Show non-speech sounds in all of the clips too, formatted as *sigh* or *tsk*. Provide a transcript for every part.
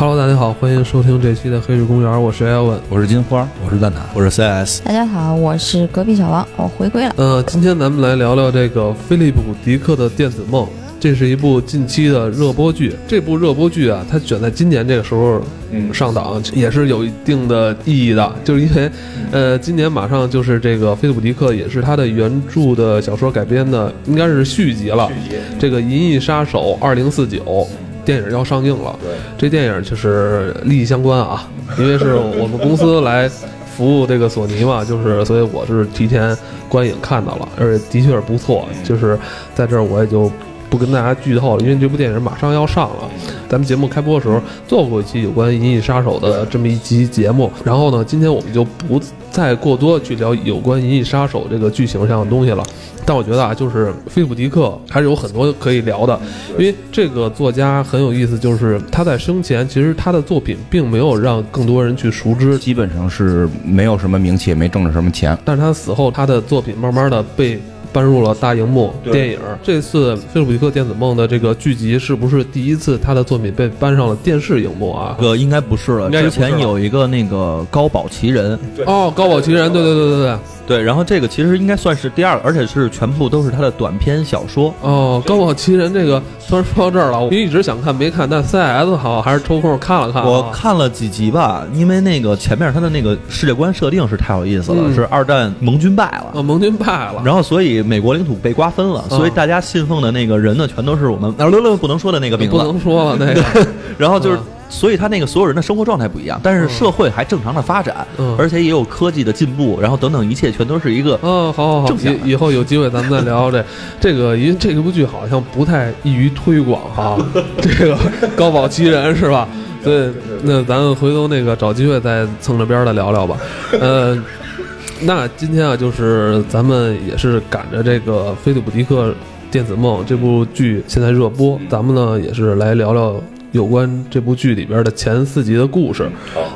Hello，大家好，欢迎收听这期的《黑水公园》，我是艾文，我是金花，我是蛋挞，我是 CS。大家好，我是隔壁小王，我回归了。呃，今天咱们来聊聊这个菲利普·迪克的《电子梦》，这是一部近期的热播剧。这部热播剧啊，它选在今年这个时候上档，也是有一定的意义的，就是因为，呃，今年马上就是这个菲利普·迪克也是他的原著的小说改编的，应该是续集了。这个《银翼杀手二零四九》。电影要上映了，对，这电影就是利益相关啊，因为是我们公司来服务这个索尼嘛，就是所以我是提前观影看到了，而且的确是不错，就是在这儿我也就不跟大家剧透了，因为这部电影马上要上了。咱们节目开播的时候做过一期有关《银翼杀手》的这么一期节目，然后呢，今天我们就不再过多去聊有关《银翼杀手》这个剧情上的东西了。但我觉得啊，就是菲利普·迪克还是有很多可以聊的，因为这个作家很有意思，就是他在生前其实他的作品并没有让更多人去熟知，基本上是没有什么名气，也没挣着什么钱。但是他死后，他的作品慢慢的被。搬入了大荧幕电影。这次《菲利普迪克电子梦》的这个剧集是不是第一次他的作品被搬上了电视荧幕啊？这个应该不是了，之前有一个那个高保奇人。哦，高保其人，对对对对对对。然后这个其实应该算是第二个，而且是全部都是他的短篇小说。哦，高保奇人这个虽然说到这儿了，我一直想看没看，但 CS 好还是抽空看了看。我看了几集吧，因为那个前面他的那个世界观设定是太有意思了，是二战盟军败了，哦，盟军败了，然后所以。美国领土被瓜分了，所以大家信奉的那个人呢，全都是我们啊，不能说的那个名字，不能说了那个。然后就是，所以他那个所有人的生活状态不一样，但是社会还正常的发展，嗯而且也有科技的进步，然后等等一切全都是一个嗯，好好好，以以后有机会咱们再聊这 *laughs* 这个，因为这部剧好像不太易于推广哈，*laughs* 这个高保其人是吧？对，那咱们回头那个找机会再蹭着边的聊聊吧，呃。那今天啊，就是咱们也是赶着这个《菲利普迪克电子梦》这部剧现在热播，咱们呢也是来聊聊有关这部剧里边的前四集的故事。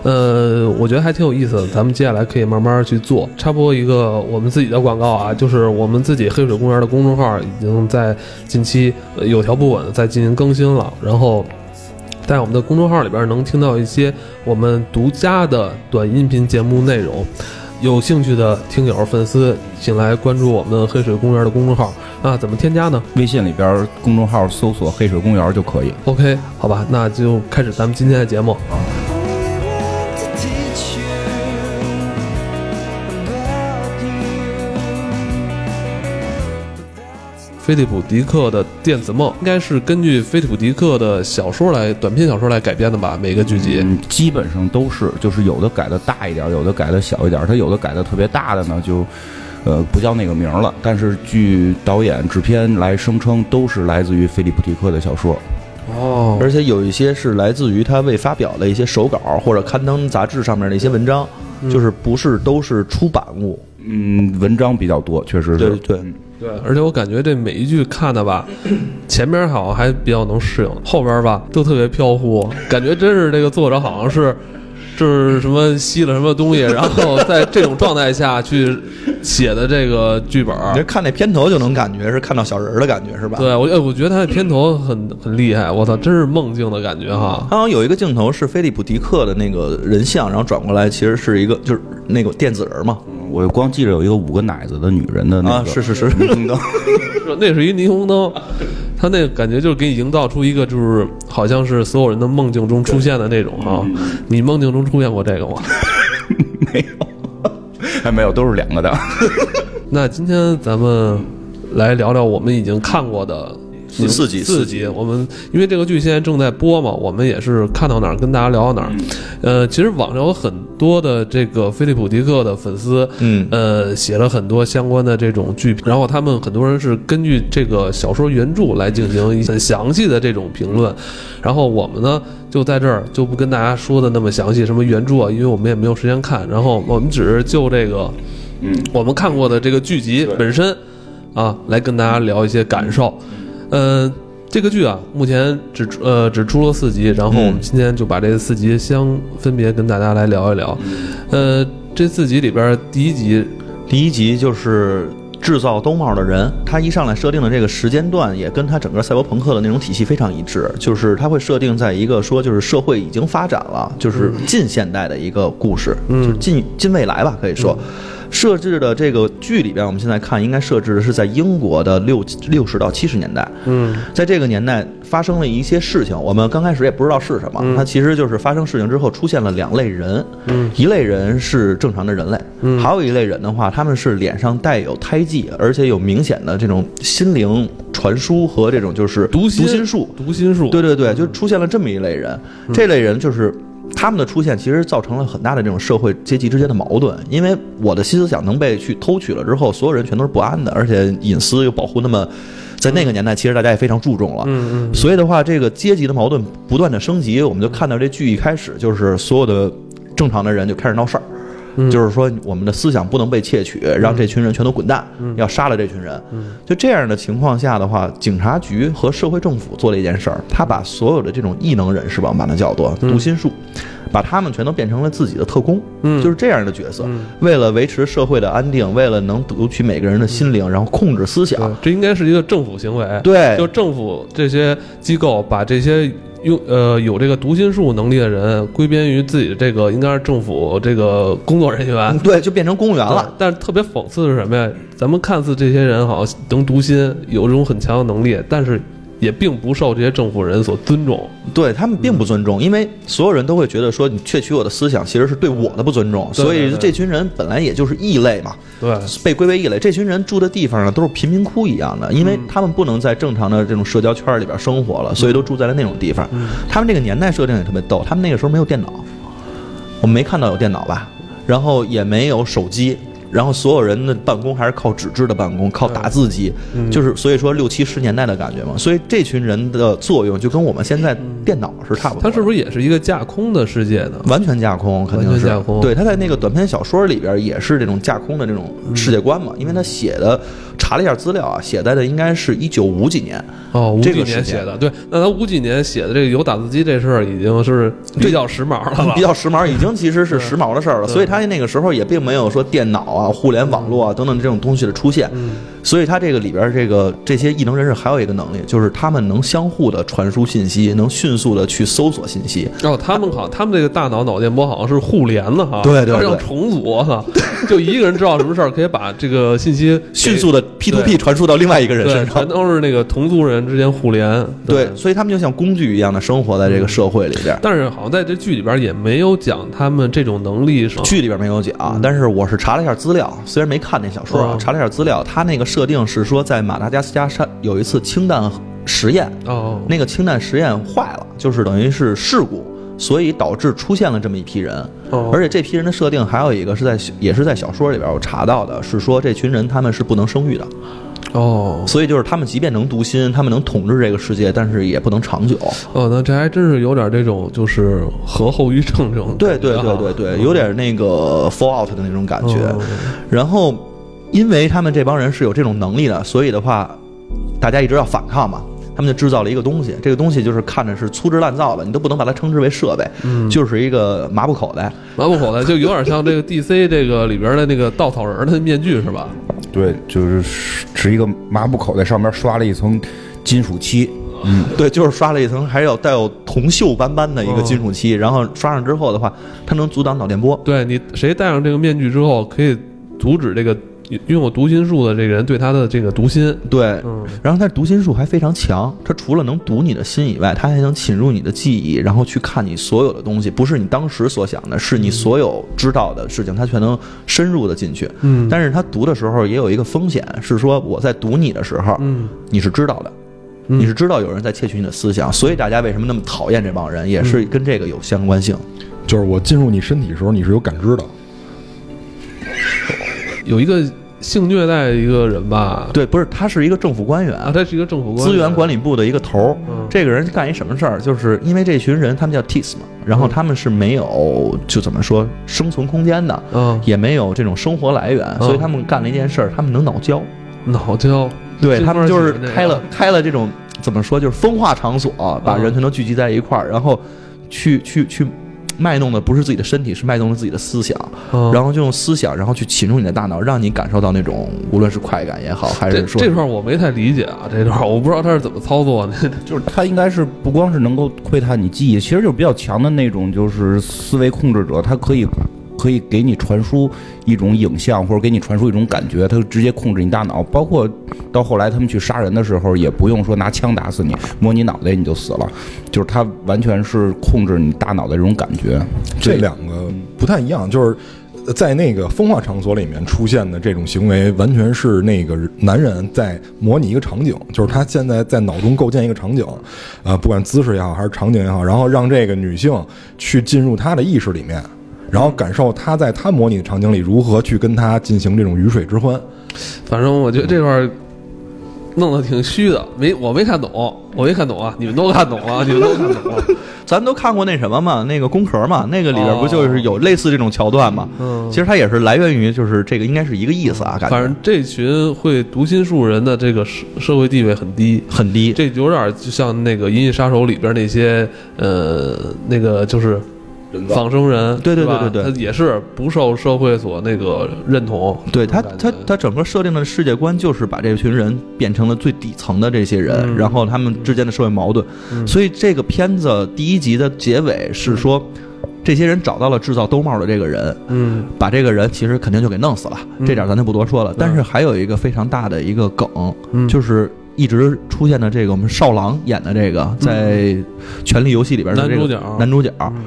呃，我觉得还挺有意思的，咱们接下来可以慢慢去做。插播一个我们自己的广告啊，就是我们自己黑水公园的公众号已经在近期有条不紊的在进行更新了，然后在我们的公众号里边能听到一些我们独家的短音频节目内容。有兴趣的听友、粉丝，请来关注我们黑水公园的公众号啊！怎么添加呢？微信里边公众号搜索“黑水公园”就可以。OK，好吧，那就开始咱们今天的节目。菲利普·迪克的《电子梦》应该是根据菲利普·迪克的小说来短篇小说来改编的吧？每个剧集基本上都是，就是有的改的大一点，有的改的小一点。他有的改的特别大的呢，就呃不叫那个名了。但是据导演、制片来声称，都是来自于菲利普·迪克的小说。哦，而且有一些是来自于他未发表的一些手稿或者刊登杂志上面的一些文章，就是不是都是出版物。嗯，文章比较多，确实是。对对。对，而且我感觉这每一句看的吧，*clears throat* 前边好像还比较能适应，后边吧都特别飘忽，感觉真是这个作者好像是，就是什么吸了什么东西，然后在这种状态下去写的这个剧本。你看那片头就能感觉是看到小人的感觉是吧？对，我我觉得他的片头很很厉害，我操，真是梦境的感觉哈。刚刚有一个镜头是菲利普迪克的那个人像，然后转过来其实是一个就是那个电子人嘛。我光记着有一个五个奶子的女人的那个，是是是霓虹灯，那是一霓虹灯，他那个感觉就是给你营造出一个就是好像是所有人的梦境中出现的那种啊。你梦境中出现过这个吗？*laughs* 没有，还 *laughs* 没有，都是两个的。*laughs* 那今天咱们来聊聊我们已经看过的。四集，四集。我们因为这个剧现在正在播嘛，我们也是看到哪儿跟大家聊到哪儿。呃，其实网上有很多的这个菲利普迪克的粉丝，嗯，呃，写了很多相关的这种剧评，然后他们很多人是根据这个小说原著来进行很详细的这种评论。然后我们呢，就在这儿就不跟大家说的那么详细，什么原著啊，因为我们也没有时间看。然后我们只是就这个，嗯，我们看过的这个剧集本身啊，来跟大家聊一些感受。呃，这个剧啊，目前只呃只出了四集，然后我们今天就把这四集相分别跟大家来聊一聊。呃，这四集里边第一集，第一集就是制造兜帽的人，他一上来设定的这个时间段也跟他整个赛博朋克的那种体系非常一致，就是他会设定在一个说就是社会已经发展了，就是近现代的一个故事，就是近近未来吧，可以说。设置的这个剧里边，我们现在看应该设置的是在英国的六六十到七十年代。嗯，在这个年代发生了一些事情，我们刚开始也不知道是什么。它其实就是发生事情之后出现了两类人，一类人是正常的人类，还有一类人的话，他们是脸上带有胎记，而且有明显的这种心灵传输和这种就是读心术。读心术，对对对，就出现了这么一类人。这类人就是。他们的出现其实造成了很大的这种社会阶级之间的矛盾，因为我的新思想能被去偷取了之后，所有人全都是不安的，而且隐私又保护那么，在那个年代其实大家也非常注重了，嗯嗯，所以的话，这个阶级的矛盾不断的升级，我们就看到这剧一开始就是所有的正常的人就开始闹事儿。就是说，我们的思想不能被窃取，让这群人全都滚蛋，要杀了这群人。就这样的情况下的话，警察局和社会政府做了一件事儿，他把所有的这种异能人士吧，把它叫做读心术，把他们全都变成了自己的特工，就是这样的角色。为了维持社会的安定，为了能读取每个人的心灵，然后控制思想，这应该是一个政府行为。对，就政府这些机构把这些。用呃有这个读心术能力的人归编于自己的这个应该是政府这个工作人员，对，就变成公务员了。但是特别讽刺的是什么呀？咱们看似这些人好像能读心，有这种很强的能力，但是。也并不受这些政府人所尊重，对他们并不尊重，因为所有人都会觉得说你窃取我的思想，其实是对我的不尊重。所以这群人本来也就是异类嘛，对，被归为异类。这群人住的地方呢，都是贫民窟一样的，因为他们不能在正常的这种社交圈里边生活了，所以都住在了那种地方。他们这个年代设定也特别逗，他们那个时候没有电脑，我们没看到有电脑吧，然后也没有手机。然后所有人的办公还是靠纸质的办公，靠打字机，就是所以说六七十年代的感觉嘛。所以这群人的作用就跟我们现在电脑是差不多。它是不是也是一个架空的世界呢？完全架空，肯定是架空。对，他在那个短篇小说里边也是这种架空的这种世界观嘛，因为他写的。查了一下资料啊，写在的应该是一九五几年哦，五几年写的。对，那他五几年写的这个有打字机这事儿，已经是比较时髦了，*laughs* 比较时髦，已经其实是时髦的事儿了。所以他那个时候也并没有说电脑啊、啊互联网络啊等等这种东西的出现。所以他这个里边这个这些异能人士还有一个能力，就是他们能相互的传输信息，能迅速的去搜索信息。哦，他们好，他们这个大脑脑电波好像是互联的哈，对对，对要重组哈，就一个人知道什么事儿，可以把这个信息 *laughs* 迅速的。P to P 传输到另外一个人身上，全都是那个同族人之间互联。对，所以他们就像工具一样的生活在这个社会里边。但是好像在这剧里边也没有讲他们这种能力。剧里边没有讲，但是我是查了一下资料，虽然没看那小说啊，查了一下资料，他那个设定是说在马达加斯加山有一次氢弹实验，哦，那个氢弹实验坏了，就是等于是事故。所以导致出现了这么一批人，哦而且这批人的设定还有一个是在也是在小说里边我查到的，是说这群人他们是不能生育的，哦，所以就是他们即便能读心，他们能统治这个世界，但是也不能长久。哦，那这还真是有点这种就是核后遗症这种，对对对对对，有点那个 fallout 的那种感觉。然后，因为他们这帮人是有这种能力的，所以的话，大家一直要反抗嘛。他们就制造了一个东西，这个东西就是看着是粗制滥造的，你都不能把它称之为设备，嗯就是一个麻布口袋。麻布口袋就有点像这个 DC *laughs* 这个里边的那个稻草人的面具是吧？对，就是是一个麻布口袋，上面刷了一层金属漆。嗯，对，就是刷了一层，还有带有铜锈斑斑的一个金属漆，然后刷上之后的话，它能阻挡脑电波。对你，谁戴上这个面具之后，可以阻止这个。拥有读心术的这个人对他的这个读心，对，嗯，然后他读心术还非常强，他除了能读你的心以外，他还能侵入你的记忆，然后去看你所有的东西，不是你当时所想的，是你所有知道的事情，他全能深入的进去。嗯，但是他读的时候也有一个风险，是说我在读你的时候，嗯，你是知道的，你是知道有人在窃取你的思想，所以大家为什么那么讨厌这帮人，也是跟这个有相关性。就是我进入你身体的时候，你是有感知的，有一个。性虐待一个人吧？对，不是，他是一个政府官员。啊，他是一个政府官员。资源管理部的一个头儿。这个人干一什么事儿？就是因为这群人，他们叫 Tis 嘛，然后他们是没有就怎么说生存空间的，嗯，也没有这种生活来源，所以他们干了一件事儿，他们能脑交，脑交，对他们就是开了开了这种怎么说，就是风化场所，把人全都聚集在一块儿，然后去去去。卖弄的不是自己的身体，是卖弄了自己的思想，嗯然后就用思想，然后去侵入你的大脑，让你感受到那种无论是快感也好，还是说这块我没太理解啊，这段我不知道他是怎么操作的。*laughs* 就是他应该是不光是能够窥探你记忆，其实就是比较强的那种，就是思维控制者，他可以可以给你传输一种影像，或者给你传输一种感觉，它直接控制你大脑。包括到后来他们去杀人的时候，也不用说拿枪打死你，摸你脑袋你就死了，就是它完全是控制你大脑的这种感觉。这两个不太一样，就是在那个风化场所里面出现的这种行为，完全是那个男人在模拟一个场景，就是他现在在脑中构建一个场景，啊、不管姿势也好还是场景也好，然后让这个女性去进入他的意识里面。然后感受他在他模拟的场景里如何去跟他进行这种鱼水之欢，反正我觉得这块儿弄得挺虚的，没我没看懂，我没看懂啊，你们都看懂了，*laughs* 你们都看懂了。咱都看过那什么嘛，那个宫壳嘛，那个里边不就是有类似这种桥段嘛？嗯其实它也是来源于，就是这个应该是一个意思啊，感觉反正这群会读心术人的这个社社会地位很低，很低。这有点就像那个《银翼杀手》里边那些呃那个就是仿生人，对对对对对。他也是不受社会所那个认同。对他他他整个设定的世界观就是把这群人变成了最底层的这些人，嗯。然后他们之间的社会矛盾。嗯。所以这个片子第一集的结尾是说，这些人找到了制造兜帽的这个人，嗯。把这个人其实肯定就给弄死了，嗯。这点咱就不多说了。但是还有一个非常大的一个梗，嗯，就是一直出现的这个我们少狼演的这个，在《权力游戏》里边的这个男主角。男主角。嗯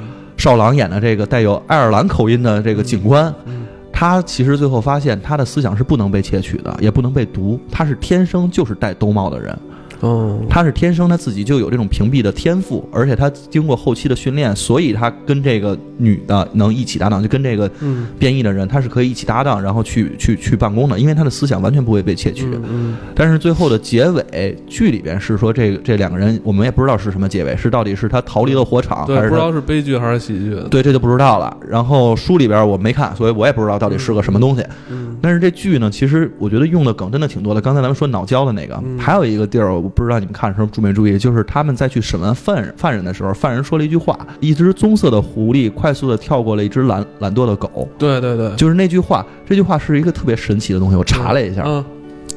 少郎演的这个带有爱尔兰口音的这个警官，嗯他其实最后发现他的思想是不能被窃取的，也不能被读，他是天生就是戴兜帽的人，哦，他是天生他自己就有这种屏蔽的天赋，而且他经过后期的训练，所以他跟这个女的能一起搭档，就跟这个嗯变异的人，他是可以一起搭档，然后去去去办公的，因为他的思想完全不会被窃取。嗯但是最后的结尾，剧里边是说这个这两个人，我们也不知道是什么结尾，是到底是他逃离了火场，对，还是不知道是悲剧还是喜剧。对，这就不知道了。然后书里边我没看，所以我也不知道到底是个什么东西。嗯但是这剧呢，其实我觉得用的梗真的挺多的。刚才咱们说脑胶的那个，嗯还有一个地儿，我不知道你们看的时候注没注意，就是他们在去审问犯人犯人的时候，犯人说了一句话：一只棕色的狐狸快速的跳过了一只懒懒惰的狗。对对对，就是那句话，这句话是一个特别神奇的东西。我查了一下，嗯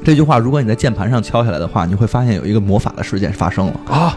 这句话如果你在键盘上敲下来的话，你会发现有一个魔法的事件发生了，啊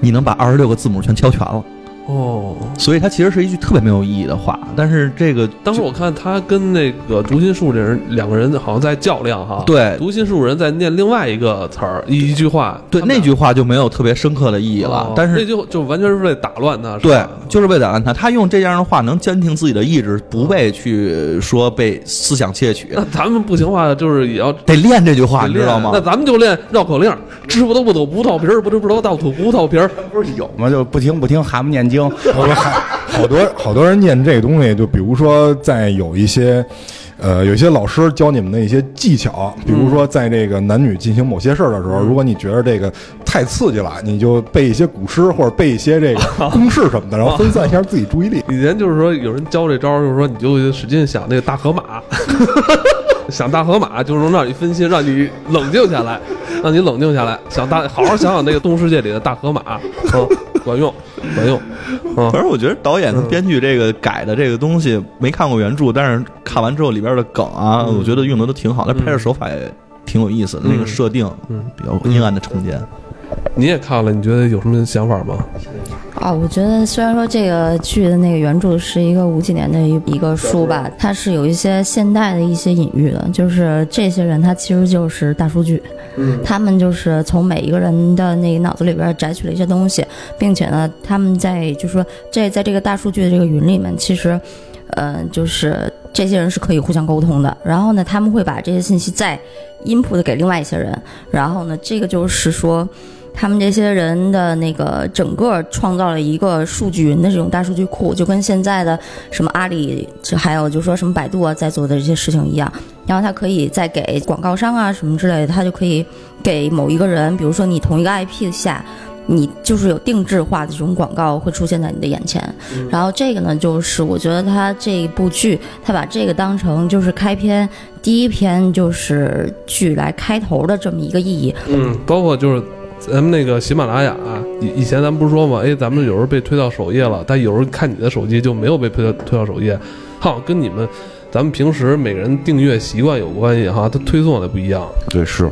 你能把二十六个字母全敲全了。哦。所以它其实是一句特别没有意义的话，但是这个当时我看他跟那个读心术这人两个人好像在较量哈。对读心术人在念另外一个词儿一一句话，对那句话就没有特别深刻的意义了。哦但是那就就完全是为了打乱他，对，就是为了打乱他，他用这样的话能坚定自己的意志，不被去说被思想窃取。*laughs* 那咱们不行话，就是也要得练这句话，你知道吗那？咱们就练绕口令，知不都不吐葡萄皮儿，不知不知道倒吐葡萄皮儿。不是有吗？就不听不听蛤蟆念经，*laughs* 我说还 *laughs* 好多好多人念这个东西，就比如说在有一些。呃，有些老师教你们的一些技巧，比如说在这个男女进行某些事儿的时候，如果你觉得这个太刺激了，你就背一些古诗或者背一些这个 *laughs* 公式什么的，然后分散一下自己注意力。以前就是说有人教这招，就是说你就使劲想那个大河马，想大河马就是能让你分心，让你冷静下来，*laughs* 让你冷静下来，想大好好想想那个动物世界里的大河马，嗯，*laughs* 管用，管用，嗯反正我觉得导演跟编剧这个改的这个东西没看过原著，但是看完之后里边的梗啊，我觉得用的都挺好，那拍摄手法也挺有意思的，那个设定嗯。比较阴暗的空间。你也看了，你觉得有什么想法吗？啊，我觉得虽然说这个剧的那个原著是一个五几年的一一个书吧，它是有一些现代的一些隐喻的，就是这些人他其实就是大数据，嗯他们就是从每一个人的那个脑子里边摘取了一些东西，并且呢，他们在就是说这在这个大数据的这个云里面，其实，呃，就是这些人是可以互相沟通的。然后呢，他们会把这些信息再 input 给另外一些人，然后呢，这个就是说。他们这些人的那个整个创造了一个数据云的这种大数据库，就跟现在的什么阿里，就还有就说什么百度啊在做的这些事情一样。然后他可以再给广告商啊什么之类的，他就可以给某一个人，比如说你同一个 IP 下，你就是有定制化的这种广告会出现在你的眼前。然后这个呢，就是我觉得他这一部剧，他把这个当成就是开篇第一篇就是剧来开头的这么一个意义。嗯，包括就是咱们那个喜马拉雅以以前咱们不是说吗，哎，咱们有时候被推到首页了，但有时候看你的手机就没有被推到推到首页，好跟你们咱们平时每个人订阅习惯有关系哈，它推送的不一样。对，是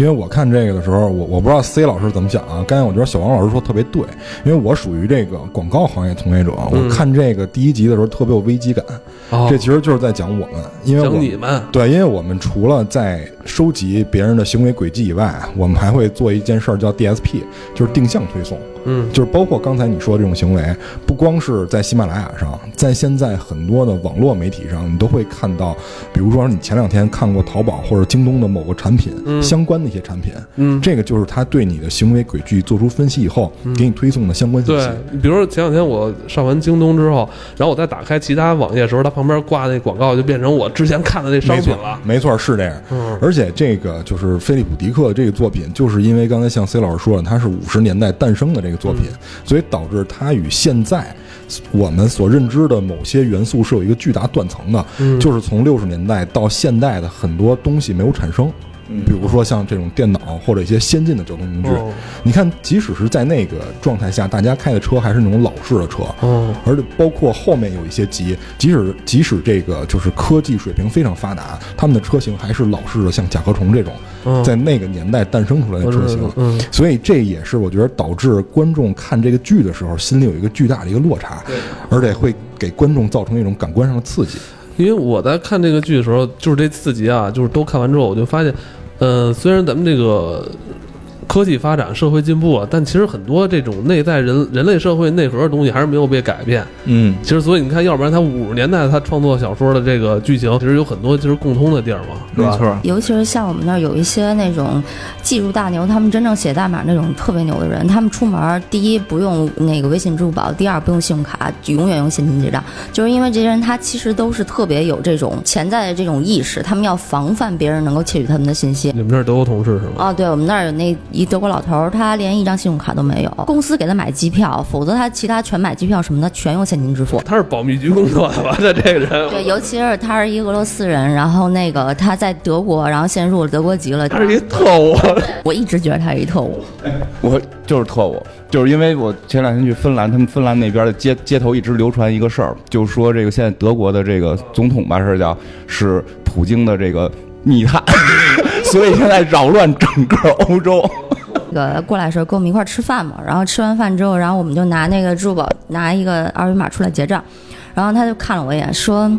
因为我看这个的时候，我我不知道 C 老师怎么想啊。刚才我觉得小王老师说特别对，因为我属于这个广告行业从业者，我看这个第一集的时候特别有危机感。哦这其实就是在讲我们，因为我讲你们，对，因为我们除了在收集别人的行为轨迹以外，我们还会做一件事儿叫 DSP，就是定向推送。嗯，就是包括刚才你说的这种行为，不光是在喜马拉雅上，在现在很多的网络媒体上，你都会看到，比如说你前两天看过淘宝或者京东的某个产品、相关的一些产品，嗯这个就是他对你的行为轨迹做出分析以后，给你推送的相关信息对息。，比如说前两天我上完京东之后，然后我再打开其他网页的时候，它旁边挂那广告就变成我之前看的那商品了。没错，是这样。嗯而且这个就是菲利普迪克这个作品，就是因为刚才像 C 老师说的，它是五十年代诞生的这个作品，嗯所以导致它与现在我们所认知的某些元素是有一个巨大断层的，嗯就是从六十年代到现代的很多东西没有产生。比如说像这种电脑或者一些先进的交通工具，哦。你看，即使是在那个状态下，大家开的车还是那种老式的车，哦，而且包括后面有一些集，即使即使这个就是科技水平非常发达，他们的车型还是老式的，像甲壳虫这种，嗯。在那个年代诞生出来的车型。嗯所以这也是我觉得导致观众看这个剧的时候，心里有一个巨大的一个落差，而且会给观众造成一种感官上的刺激。因为我在看这个剧的时候，就是这四集啊，就是都看完之后，我就发现，嗯，虽然咱们这个科技发展、社会进步啊，但其实很多这种内在人人类社会内核的东西还是没有被改变。嗯，其实，所以你看，要不然他五十年代他创作小说的这个剧情，其实有很多就是共通的地儿嘛，是吧？没错。尤其是像我们那儿有一些那种技术大牛，他们真正写代码那种特别牛的人，他们出门第一不用那个微信、支付宝，第二不用信用卡，永远用现金结账，就是因为这些人他其实都是特别有这种潜在的这种意识，他们要防范别人能够窃取他们的信息。你们这儿德国同事是吗？啊，对我们那儿有那一德国老头儿，他连一张信用卡都没有，公司给他买机票，否则他其他全买机票什么的全用现金支付。他是保密局工作的吧？他这个人，对，尤其是他是一俄罗斯人，然后那个他在德国，然后现在入了德国籍了。他是一特务。*laughs* 我一直觉得他是一特务。我就是特务，就是因为我前两天去芬兰，他们芬兰那边的街街头一直流传一个事儿，就是说这个现在德国的这个总统吧，是叫是普京的这个密探，*laughs* 所以现在扰乱整个欧洲。*laughs* 那个过来的时候跟我们一块吃饭嘛，然后吃完饭之后，然后我们就拿那个支付宝拿一个二维码出来结账，然后他就看了我一眼说。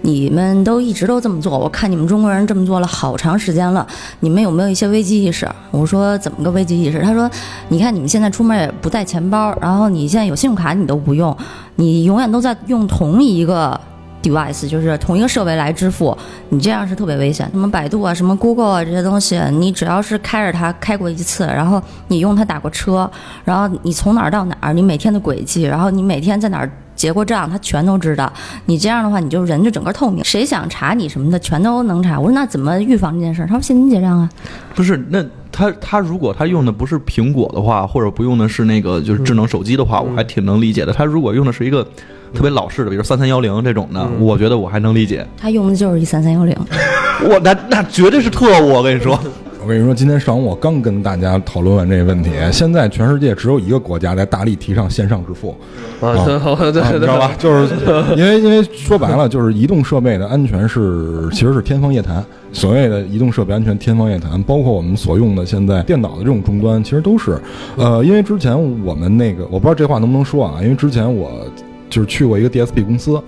你们都一直都这么做，我看你们中国人这么做了好长时间了，你们有没有一些危机意识？我说怎么个危机意识？他说，你看你们现在出门也不带钱包，然后你现在有信用卡你都不用，你永远都在用同一个 device，就是同一个设备来支付，你这样是特别危险。什么百度啊，什么 Google 啊这些东西，你只要是开着它开过一次，然后你用它打过车，然后你从哪儿到哪儿，你每天的轨迹，然后你每天在哪儿。结过账，他全都知道。你这样的话，你就人就整个透明，谁想查你什么的，全都能查。我说那怎么预防这件事？他说现金结账啊。不是，那他他如果他用的不是苹果的话，或者不用的是那个就是智能手机的话，我还挺能理解的。他如果用的是一个特别老式的，比如三三幺零这种的，我觉得我还能理解。他用的就是一三三幺零。*laughs* 我那那绝对是特务，我跟你说。我跟你说，今天上午我刚跟大家讨论完这个问题。现在全世界只有一个国家在大力提倡线上支付，啊，*laughs* 知道吧？*laughs* 就是因为因为说白了，就是移动设备的安全是其实是天方夜谭。所谓的移动设备安全天方夜谭，包括我们所用的现在电脑的这种终端，其实都是。呃，因为之前我们那个我不知道这话能不能说啊，因为之前我就是去过一个 DSP 公司，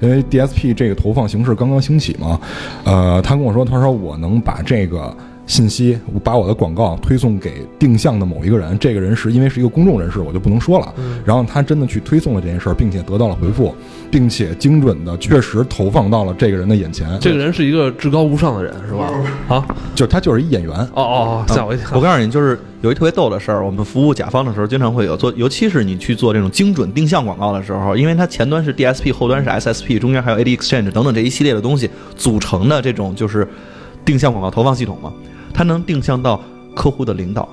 因为 DSP 这个投放形式刚刚兴起嘛，呃，他跟我说，他说我能把这个。信息，我把我的广告推送给定向的某一个人，这个人是因为是一个公众人士，我就不能说了。然后他真的去推送了这件事儿，并且得到了回复，并且精准的确实投放到了这个人的眼前。这个人是一个至高无上的人，是吧？啊，就他就是一演员，哦哦，吓我一跳。我告诉你，就是有一特别逗的事儿，我们服务甲方的时候，经常会有做，尤其是你去做这种精准定向广告的时候，因为它前端是 DSP，后端是 SSP，中间还有 AD Exchange 等等这一系列的东西组成的这种就是定向广告投放系统嘛，它能定向到客户的领导。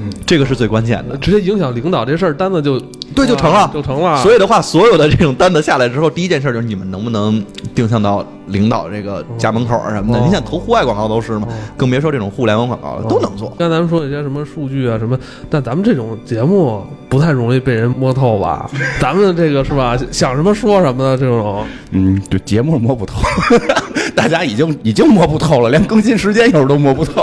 嗯这个是最关键的。直接影响领导这事儿，单子就对就成了啊就成了。所以的话，所有的这种单子下来之后，第一件事就是你们能不能定向到领导这个家门口啊什么的。哦你想投户外广告都是嘛，更别说这种互联网广告了，都能做。刚才咱们说一些什么数据啊什么，但咱们这种节目不太容易被人摸透吧？*laughs* 咱们这个是吧？想什么说什么的这种，嗯，对，节目摸不透，大家已经已经摸不透了，连更新时间有时候都摸不透。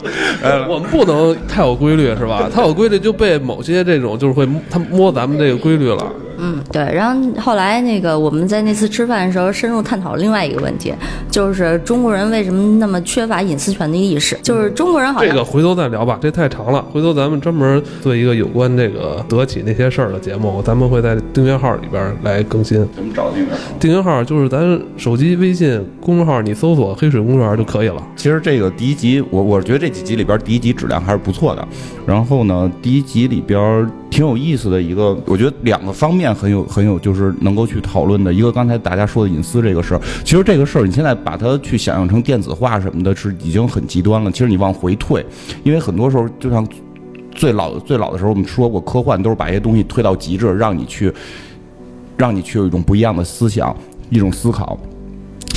*laughs* 我们不能太有规律是吧？太有规律就被某些这种就是会他摸咱们这个规律了。嗯，对。然后后来那个我们在那次吃饭的时候，深入探讨另外一个问题，就是中国人为什么那么缺乏隐私权的意识？就是中国人好像这个回头再聊吧，这太长了。回头咱们专门做一个有关这个德企那些事儿的节目，咱们会在订阅号里边来更新。怎么找订阅？订阅号就是咱手机微信公众号，你搜索“黑水公园”就可以了。其实这个第一集，我我觉得这几集里边第一集质量还是不错的。然后呢，第一集里边挺有意思的一个，我觉得两个方面很有很有，就是能够去讨论的。一个刚才大家说的隐私这个事儿，其实这个事儿你现在把它去想象成电子化什么的，是已经很极端了。其实你往回退，因为很多时候就像最老最老的时候，我们说过科幻都是把一些东西推到极致，让你去让你去有一种不一样的思想，一种思考。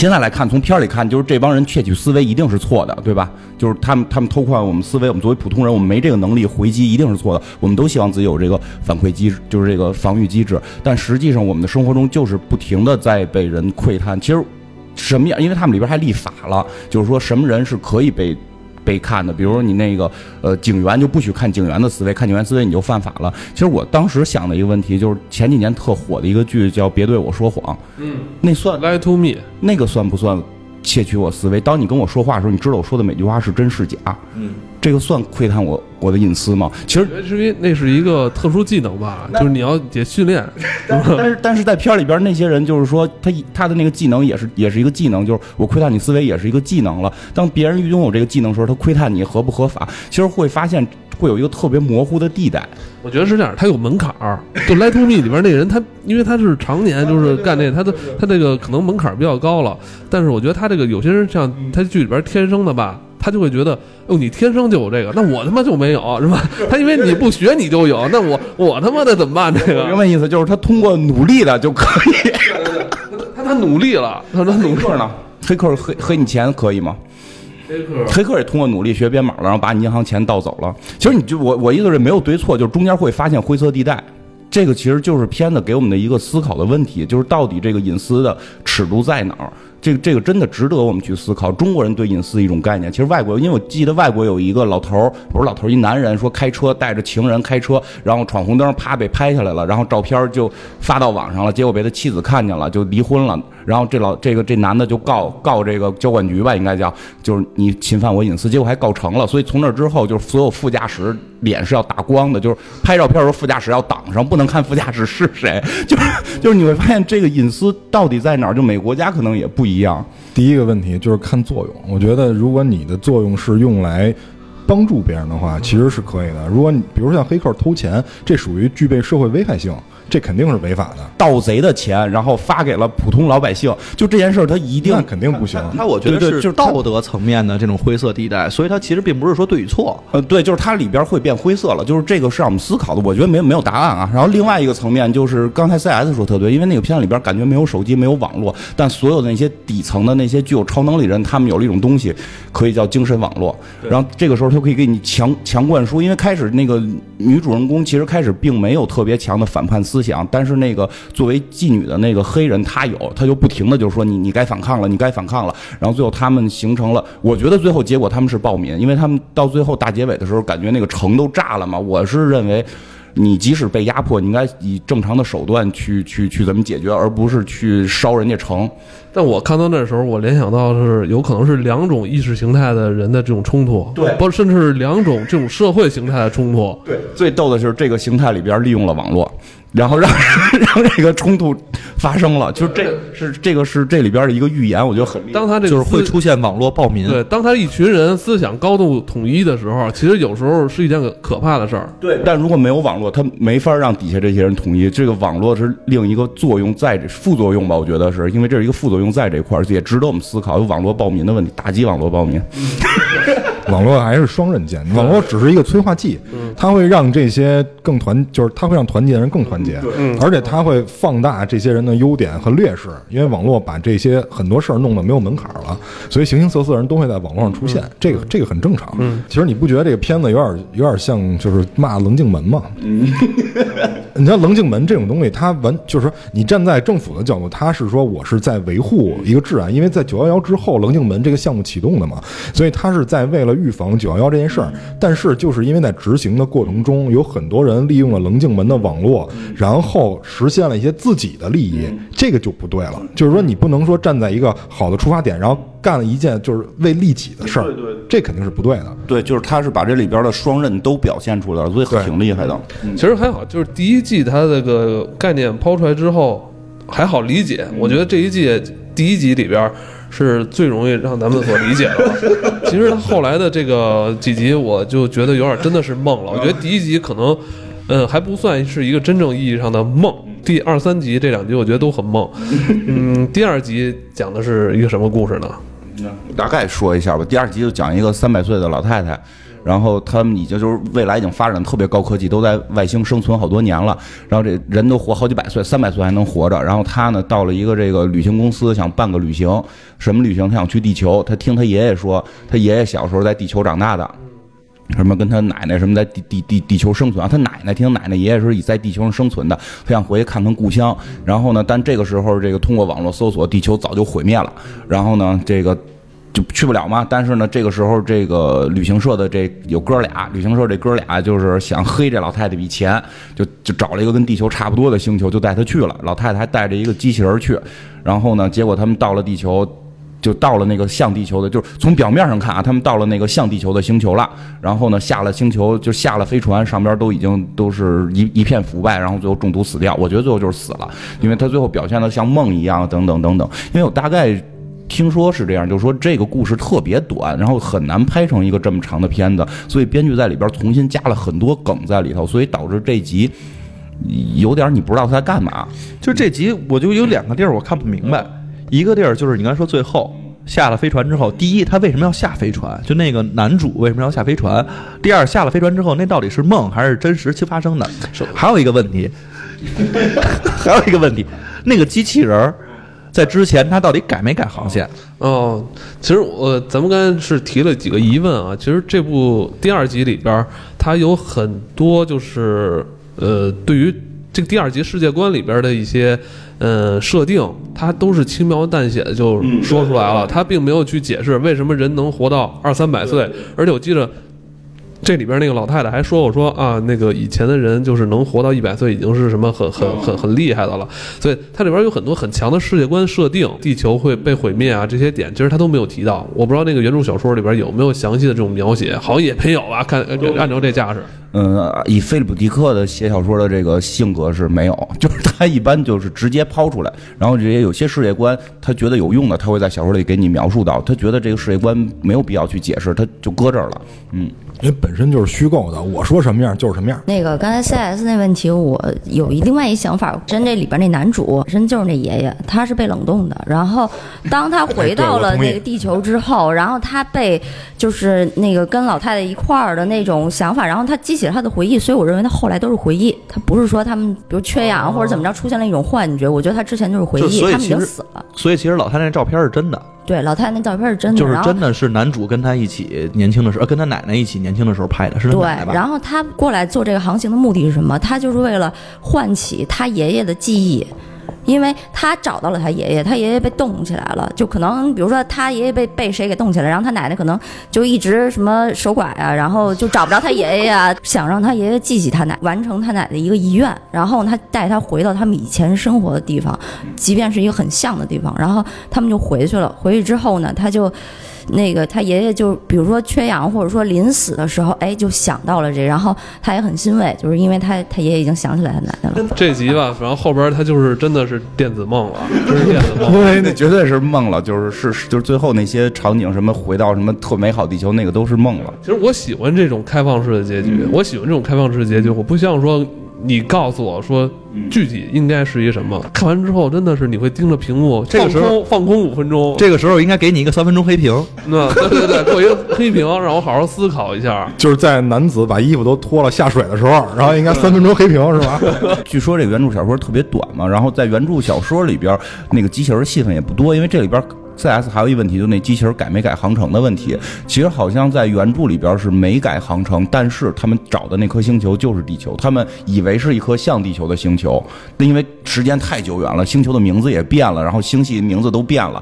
现在来看，从片儿里看，就是这帮人窃取思维一定是错的，对吧？就是他们他们偷换我们思维，我们作为普通人，我们没这个能力回击，一定是错的。我们都希望自己有这个反馈机制，就是这个防御机制。但实际上，我们的生活中就是不停的在被人窥探。其实什么样？因为他们里边还立法了，就是说什么人是可以被。被看的，比如说你那个呃警员就不许看警员的思维，看警员思维你就犯法了。其实我当时想的一个问题就是前几年特火的一个剧叫《别对我说谎》，嗯。那算，Lie to me，那个算不算窃取我思维？当你跟我说话的时候，你知道我说的每句话是真是假？嗯，这个算窥探我我的隐私吗？其实是，因为那是一个特殊技能吧，就是你要得训练。*laughs* 但是但是在片儿里边那些人就是说他他的那个技能也是也是一个技能，就是我窥探你思维也是一个技能了。当别人拥有这个技能的时候，他窥探你合不合法？其实会发现会有一个特别模糊的地带。我觉得是这样，他有门槛儿。就《Lie to Me》里边那人，他因为他是常年就是干这，他的他这个可能门槛儿比较高了。但是我觉得他这个有些人像他剧里边天生的吧，他就会觉得哦，你天生就有这个，那我他妈就没有，是吧？*laughs* 他因为你不学你就有，那我我他妈的怎么办？这个明白意思？就是他通过努力了就可以。*laughs* 他他努力了，他他努力呢？黑客黑黑你钱可以吗？黑客也通过努力学编码了，然后把你银行钱盗走了。其实你就我我意思是没有对错，就是中间会发现灰色地带。这个其实就是片子给我们的一个思考的问题，就是到底这个隐私的尺度在哪儿？这个这个真的值得我们去思考。中国人对隐私一种概念，其实外国，因为我记得外国有一个老头儿，不是老头儿，一男人说开车带着情人开车，然后闯红灯，啪被拍下来了，然后照片就发到网上了，结果被他妻子看见了，就离婚了。然后这老这个这男的就告告这个交管局吧，应该叫，就是你侵犯我隐私，结果还告成了。所以从那之后，就是所有副驾驶脸是要打光的，就是拍照片的时候副驾驶要挡上，不能看副驾驶是谁。*laughs* 就是就是你会发现这个隐私到底在哪儿？就每国家可能也不一一样。第一个问题就是看作用。我觉得，如果你的作用是用来帮助别人的话，其实是可以的。如果你比如像黑客偷钱，这属于具备社会危害性，这肯定是违法的。盗贼的钱，然后发给了普通老百姓，就这件事儿，他一定那肯定不行。他我觉得对对就是道德层面的这种灰色地带，所以它其实并不是说对与错。呃，对，就是它里边会变灰色了，就是这个是让我们思考的。我觉得没没有答案啊。然后另外一个层面就是刚才 CS 说特对，因为那个片子里边感觉没有手机，没有网络，但所有的那些底层的那些具有超能力人，他们有了一种东西，可以叫精神网络。然后这个时候他可以给你强强灌输，因为开始那个女主人公其实开始并没有特别强的反叛思想，但是那个作为妓女的那个黑人他有，他就不停的就说你你该反抗了，你该反抗了。然后最后他们形成了，我觉得最后结果他们是暴民，因为他们到最后大结尾的时候，感觉那个城都炸了嘛。我是认为。你即使被压迫，你应该以正常的手段去去去怎么解决，而不是去烧人家城。但我看到那时候，我联想到是有可能是两种意识形态的人的这种冲突，对不，甚至是两种这种社会形态的冲突。对，最逗的是这个形态里边利用了网络，然后让让这个冲突发生了。就是这是这个是这里边的一个预言，我觉得很。当他这个就是会出现网络暴民。对，当他一群人思想高度统一的时候，其实有时候是一件可可怕的事儿。对，但如果没有网络，他没法让底下这些人统一。这个网络是另一个作用在这副作用吧？我觉得是因为这是一个副作用在这块儿，也值得我们思考有网络暴民的问题，打击网络暴民。我网络还是双刃剑。网络只是一个催化剂，它会让这些更团，就是它会让团结的人更团结，而且它会放大这些人的优点和劣势，因为网络把这些很多事儿弄得没有门槛了，所以形形色色的人都会在网络上出现，这个这个很正常。其实你不觉得这个片子有点有点像就是骂棱镜门吗？*laughs* 你像棱镜门这种东西，它完就是说，你站在政府的角度，它是说我是在维护一个治安，因为在九幺幺之后，棱镜门这个项目启动的嘛，所以它是在为了预防九幺幺这件事儿。但是就是因为在执行的过程中，有很多人利用了棱镜门的网络，然后实现了一些自己的利益，这个就不对了。就是说，你不能说站在一个好的出发点，然后干了一件就是为利己的事儿，这肯定是不对的。对，就是他是把这里边的双刃都表现出来了，所以挺厉害的。其实还好，就是第一季它这个概念抛出来之后还好理解。我觉得这一季第一集里边是最容易让咱们所理解的。*laughs* 其实他后来的这个几集，我就觉得有点真的是梦了。我觉得第一集可能，嗯，还不算是一个真正意义上的梦。第二三集这两集我觉得都很梦。*laughs* 嗯，第二集讲的是一个什么故事呢？大概说一下吧。第二集就讲一个三百岁的老太太。然后他们已经就是未来已经发展特别高科技，都在外星生存好多年了。然后这人都活好几百岁，三百岁还能活着。然后他呢到了一个这个旅行公司，想办个旅行。什么旅行？他想去地球。他听他爷爷说，他爷爷小时候在地球长大的，什么跟他奶奶什么在地地地地球生存啊。他奶奶听奶奶爷爷是在地球上生存的，他想回去看看故乡。然后呢，但这个时候这个通过网络搜索，地球早就毁灭了。然后呢，这个。就去不了嘛，但是呢，这个时候这个旅行社的这有哥俩，旅行社这哥俩就是想黑这老太太笔钱，就就找了一个跟地球差不多的星球，就带她去了。老太太还带着一个机器人去，然后呢，结果他们到了地球，就到了那个像地球的，就是从表面上看啊，他们到了那个像地球的星球了。然后呢，下了星球就下了飞船，上边都已经都是一一片腐败，然后最后中毒死掉。我觉得最后就是死了，因为他最后表现的像梦一样，等等等等。因为我大概。听说是这样，就是说这个故事特别短，然后很难拍成一个这么长的片子，所以编剧在里边重新加了很多梗在里头，所以导致这集有点你不知道他在干嘛。就这集我就有两个地儿我看不明白，一个地儿就是你刚才说最后下了飞船之后，第一他为什么要下飞船？就那个男主为什么要下飞船？第二下了飞船之后，那到底是梦还是真实发生的？还有一个问题，还有一个问题，那个机器人儿。在之前，他到底改没改航线？哦，其实我咱们刚才是提了几个疑问啊。其实这部第二集里边，它有很多就是呃，对于这个第二集世界观里边的一些呃设定，他都是轻描淡写的就说出来了，他并没有去解释为什么人能活到二三百岁。而且我记得。这里边那个老太太还说：“我说啊，那个以前的人就是能活到一百岁，已经是什么很很很很厉害的了。所以它里边有很多很强的世界观设定，地球会被毁灭啊，这些点其实他都没有提到。我不知道那个原著小说里边有没有详细的这种描写，好像也没有吧？看 *laughs* 按照这架势，嗯，以菲利普迪克的写小说的这个性格是没有，就是他一般就是直接抛出来，然后这些有些世界观他觉得有用的，他会在小说里给你描述到。他觉得这个世界观没有必要去解释，他就搁这儿了，嗯。”因为本身就是虚构的，我说什么样就是什么样。那个刚才 C S 那问题，我有一另外一想法。真这里边那男主本身就是那爷爷，他是被冷冻的。然后当他回到了那个地球之后，然后他被就是那个跟老太太一块儿的那种想法，然后他激起了他的回忆。所以我认为他后来都是回忆，他不是说他们比如缺氧或者怎么着出现了一种幻觉。我觉得他之前就是回忆，他们已经死了。所以其实老太太那照片是真的。对，老太太那照片是真的，就是真的是男主跟他一起年轻的时候，跟他奶奶一起年轻的时候拍的，是对。然后他过来做这个航行的目的是什么？他就是为了唤起他爷爷的记忆。因为他找到了他爷爷，他爷爷被冻起来了，就可能比如说他爷爷被被谁给冻起来，然后他奶奶可能就一直什么守寡啊，然后就找不着他爷爷啊，*laughs* 想让他爷爷记起他奶，完成他奶的一个遗愿，然后他带他回到他们以前生活的地方，即便是一个很像的地方，然后他们就回去了。回去之后呢，他就。那个他爷爷就比如说缺氧，或者说临死的时候，哎，就想到了这，然后他也很欣慰，就是因为他他爷爷已经想起来他奶奶了。这集吧，然后后边他就是真的是电子梦了，真是电子梦。对，那绝对是梦了，就是是就是最后那些场景，什么回到什么特美好地球，那个都是梦了。其实我喜欢这种开放式的结局，我喜欢这种开放式的结局，我不像说。你告诉我说具体应该是一什么？看完之后真的是你会盯着屏幕，这个时候放空五分钟，这个时候应该给你一个三分钟黑屏，*laughs* 那对对对，给我一个黑屏，让我好好思考一下。就是在男子把衣服都脱了下水的时候，*laughs* 然后应该三分钟黑屏是吧？*laughs* 据说这个原著小说特别短嘛，然后在原著小说里边，那个机器人戏份也不多，因为这里边 CS 还有一问题，就那机器人改没改航程的问题。其实好像在原著里边是没改航程，但是他们找的那颗星球就是地球，他们以为是一颗像地球的星球，那因为时间太久远了，星球的名字也变了，然后星系名字都变了。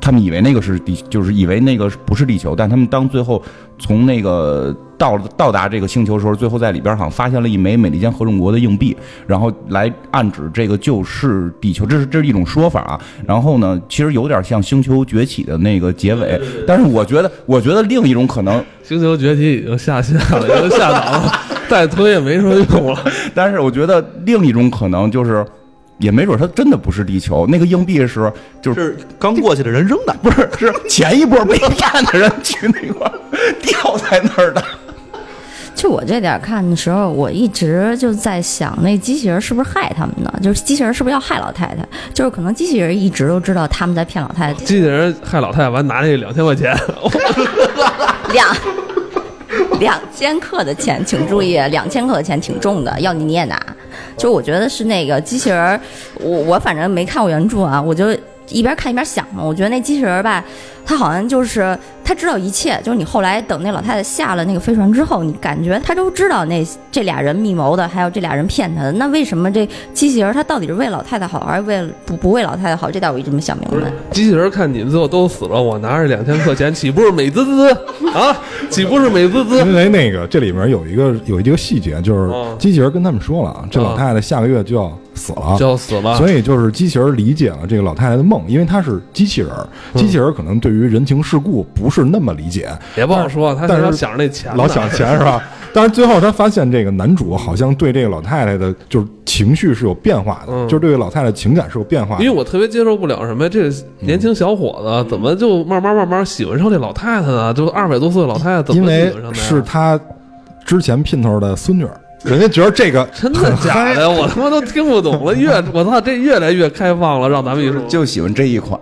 他们以为那个是地，就是以为那个不是地球，但他们当最后从那个到到达这个星球的时候，最后在里边好像发现了一枚美利坚合众国的硬币，然后来暗指这个就是地球，这是这是一种说法啊。然后呢，其实有点像《星球崛起》的那个结尾，但是我觉得，我觉得另一种可能，星球崛起已经下线了，已经下档了，*laughs* 再推也没什么用了。*laughs* 但是我觉得另一种可能就是。也没准它真的不是地球，那个硬币是就是是刚过去的人扔的，不是是前一波被骗的人去那块儿掉在那儿的。就我这点儿看的时候，我一直就在想，那机器人是不是害他们呢？就是机器人是不是要害老太太？就是可能机器人一直都知道他们在骗老太太。机器人害老太太完拿那两千块钱，*laughs* 两两千克的钱，请注意，两千克的钱挺重的，要你你也拿。就我觉得是那个机器人儿，我我反正没看过原著啊，我就一边看一边想嘛。我觉得那机器人儿吧，他好像就是他知道一切，就是你后来等那老太太下了那个飞船之后，你感觉他都知道那这俩人密谋的，还有这俩人骗他的。那为什么这机器人儿他到底是为老太太好，还是为了不不为老太太好？这点我一直没想明白。机器人看你们最后都死了，我拿着两千块钱，岂不是美滋滋啊？岂不是美滋滋？因为那个这里面有一个有一个细节，就是嗯机器人跟他们说了啊，这老太太下个月就要死了，就要死了。所以就是机器人理解了这个老太太的梦，因为她是机器人儿，机器人儿可能对于人情世故不是那么理解，别不好说，他但是老想着那钱，老想钱是吧？*laughs* 但是最后他发现这个男主好像对这个老太太的就是情绪是有变化的，嗯就是对老太太情感是有变化的。因为我特别接受不了什么，这年轻小伙子怎么就慢慢慢慢喜欢上这老太太呢？就二百多岁的老太太怎么喜欢上的呀？是他之前姘头的孙女儿，人家觉得这个真的假的？我他妈都听不懂了。越 *laughs* 我操，这越来越开放了，让咱们一说。就喜欢这一款，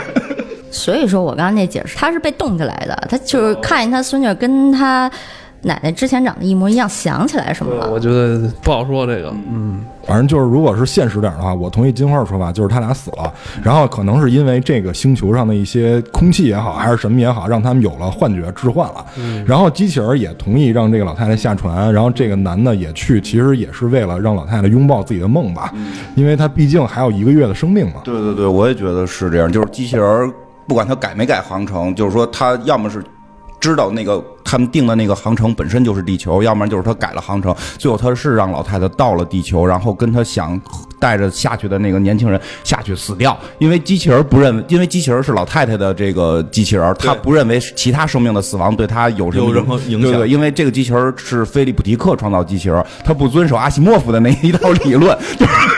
*laughs* 所以说我刚刚那解释，他是被冻起来的，他就是看见他孙女跟他奶奶之前长得一模一样，想起来什么了。我觉得不好说这个，嗯，反正就是，如果是现实点的话，我同意金花的说法，就是他俩死了，然后可能是因为这个星球上的一些空气也好，还是什么也好，让他们有了幻觉、置换了。然后机器人也同意让这个老太太下船，然后这个男的也去，其实也是为了让老太太拥抱自己的梦吧，因为他毕竟还有一个月的生命嘛。对对对，我也觉得是这样。就是机器人，不管他改没改航程，就是说他要么是知道那个他们定的那个航程本身就是地球，要不然就是他改了航程。最后他是让老太太到了地球，然后跟他想带着下去的那个年轻人下去死掉，因为机器人不认为，因为机器人是老太太的这个机器人，他不认为其他生命的死亡对他有什么有任何影响对对，因为这个机器人是菲利普迪克创造机器人，他不遵守阿西莫夫的那一套理论，就是。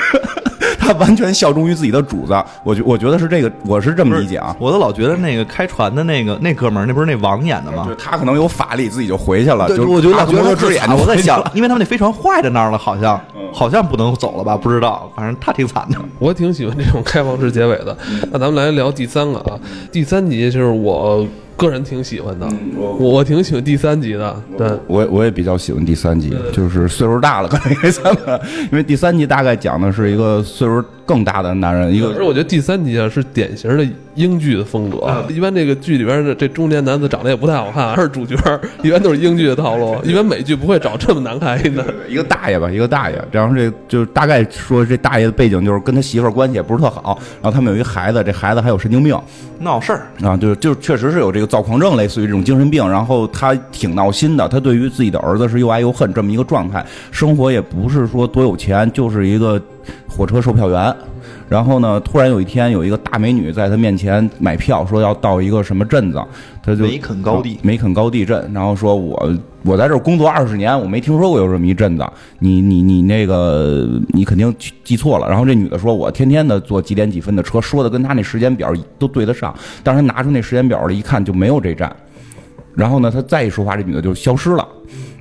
他完全效忠于自己的主子，我觉我觉得是这个，我是这么理解啊。我都老觉得那个开船的那个那哥们儿，那不是那王演的吗就？他可能有法力，自己就回去了。对，就我觉得阿特老觉得他摩多之眼就我在想，因为他们那飞船坏在那儿了，好像好像不能走了吧？不知道，反正他挺惨的。*laughs* 我挺喜欢这种开放式结尾的。那咱们来聊第三个啊，第三集就是我个人挺喜欢的，我我挺喜欢第三集的。对，我我也比较喜欢第三集，就是岁数大了，可能因为咱们，因为第三集大概讲的是一个岁数更大的男人，一个可是我觉得第三集啊是典型的英剧的风格。一般这个剧里边的这中年男子长得也不太好看，还是主角，一般都是英剧的套路。一般美剧不会找这么难看的。一个大爷吧，一个大爷。然后这就大概说这大爷的背景就是跟他媳妇儿关系也不是特好，然后他们有一孩子，这孩子还有神经病，闹事儿，啊，就就确实是有这个躁狂症，类似于这种精神病，然后他挺闹心的，他对于自己的儿子是又爱又恨这么一个状态，生活也不是说多有钱，就是一个火车售票员。然后呢，突然有一天有一个大美女在他面前买票，说要到一个什么镇子，他就梅肯高地梅肯高地镇，然后说我我在这儿工作二十年，我没听说过有这么一镇子，你你你那个你肯定记记错了。然后这女的说，我天天的坐几点几分的车，说的跟他那时间表都对得上，但是她拿出那时间表来一看就没有这站。然后呢，他再一说话，这女的就消失了。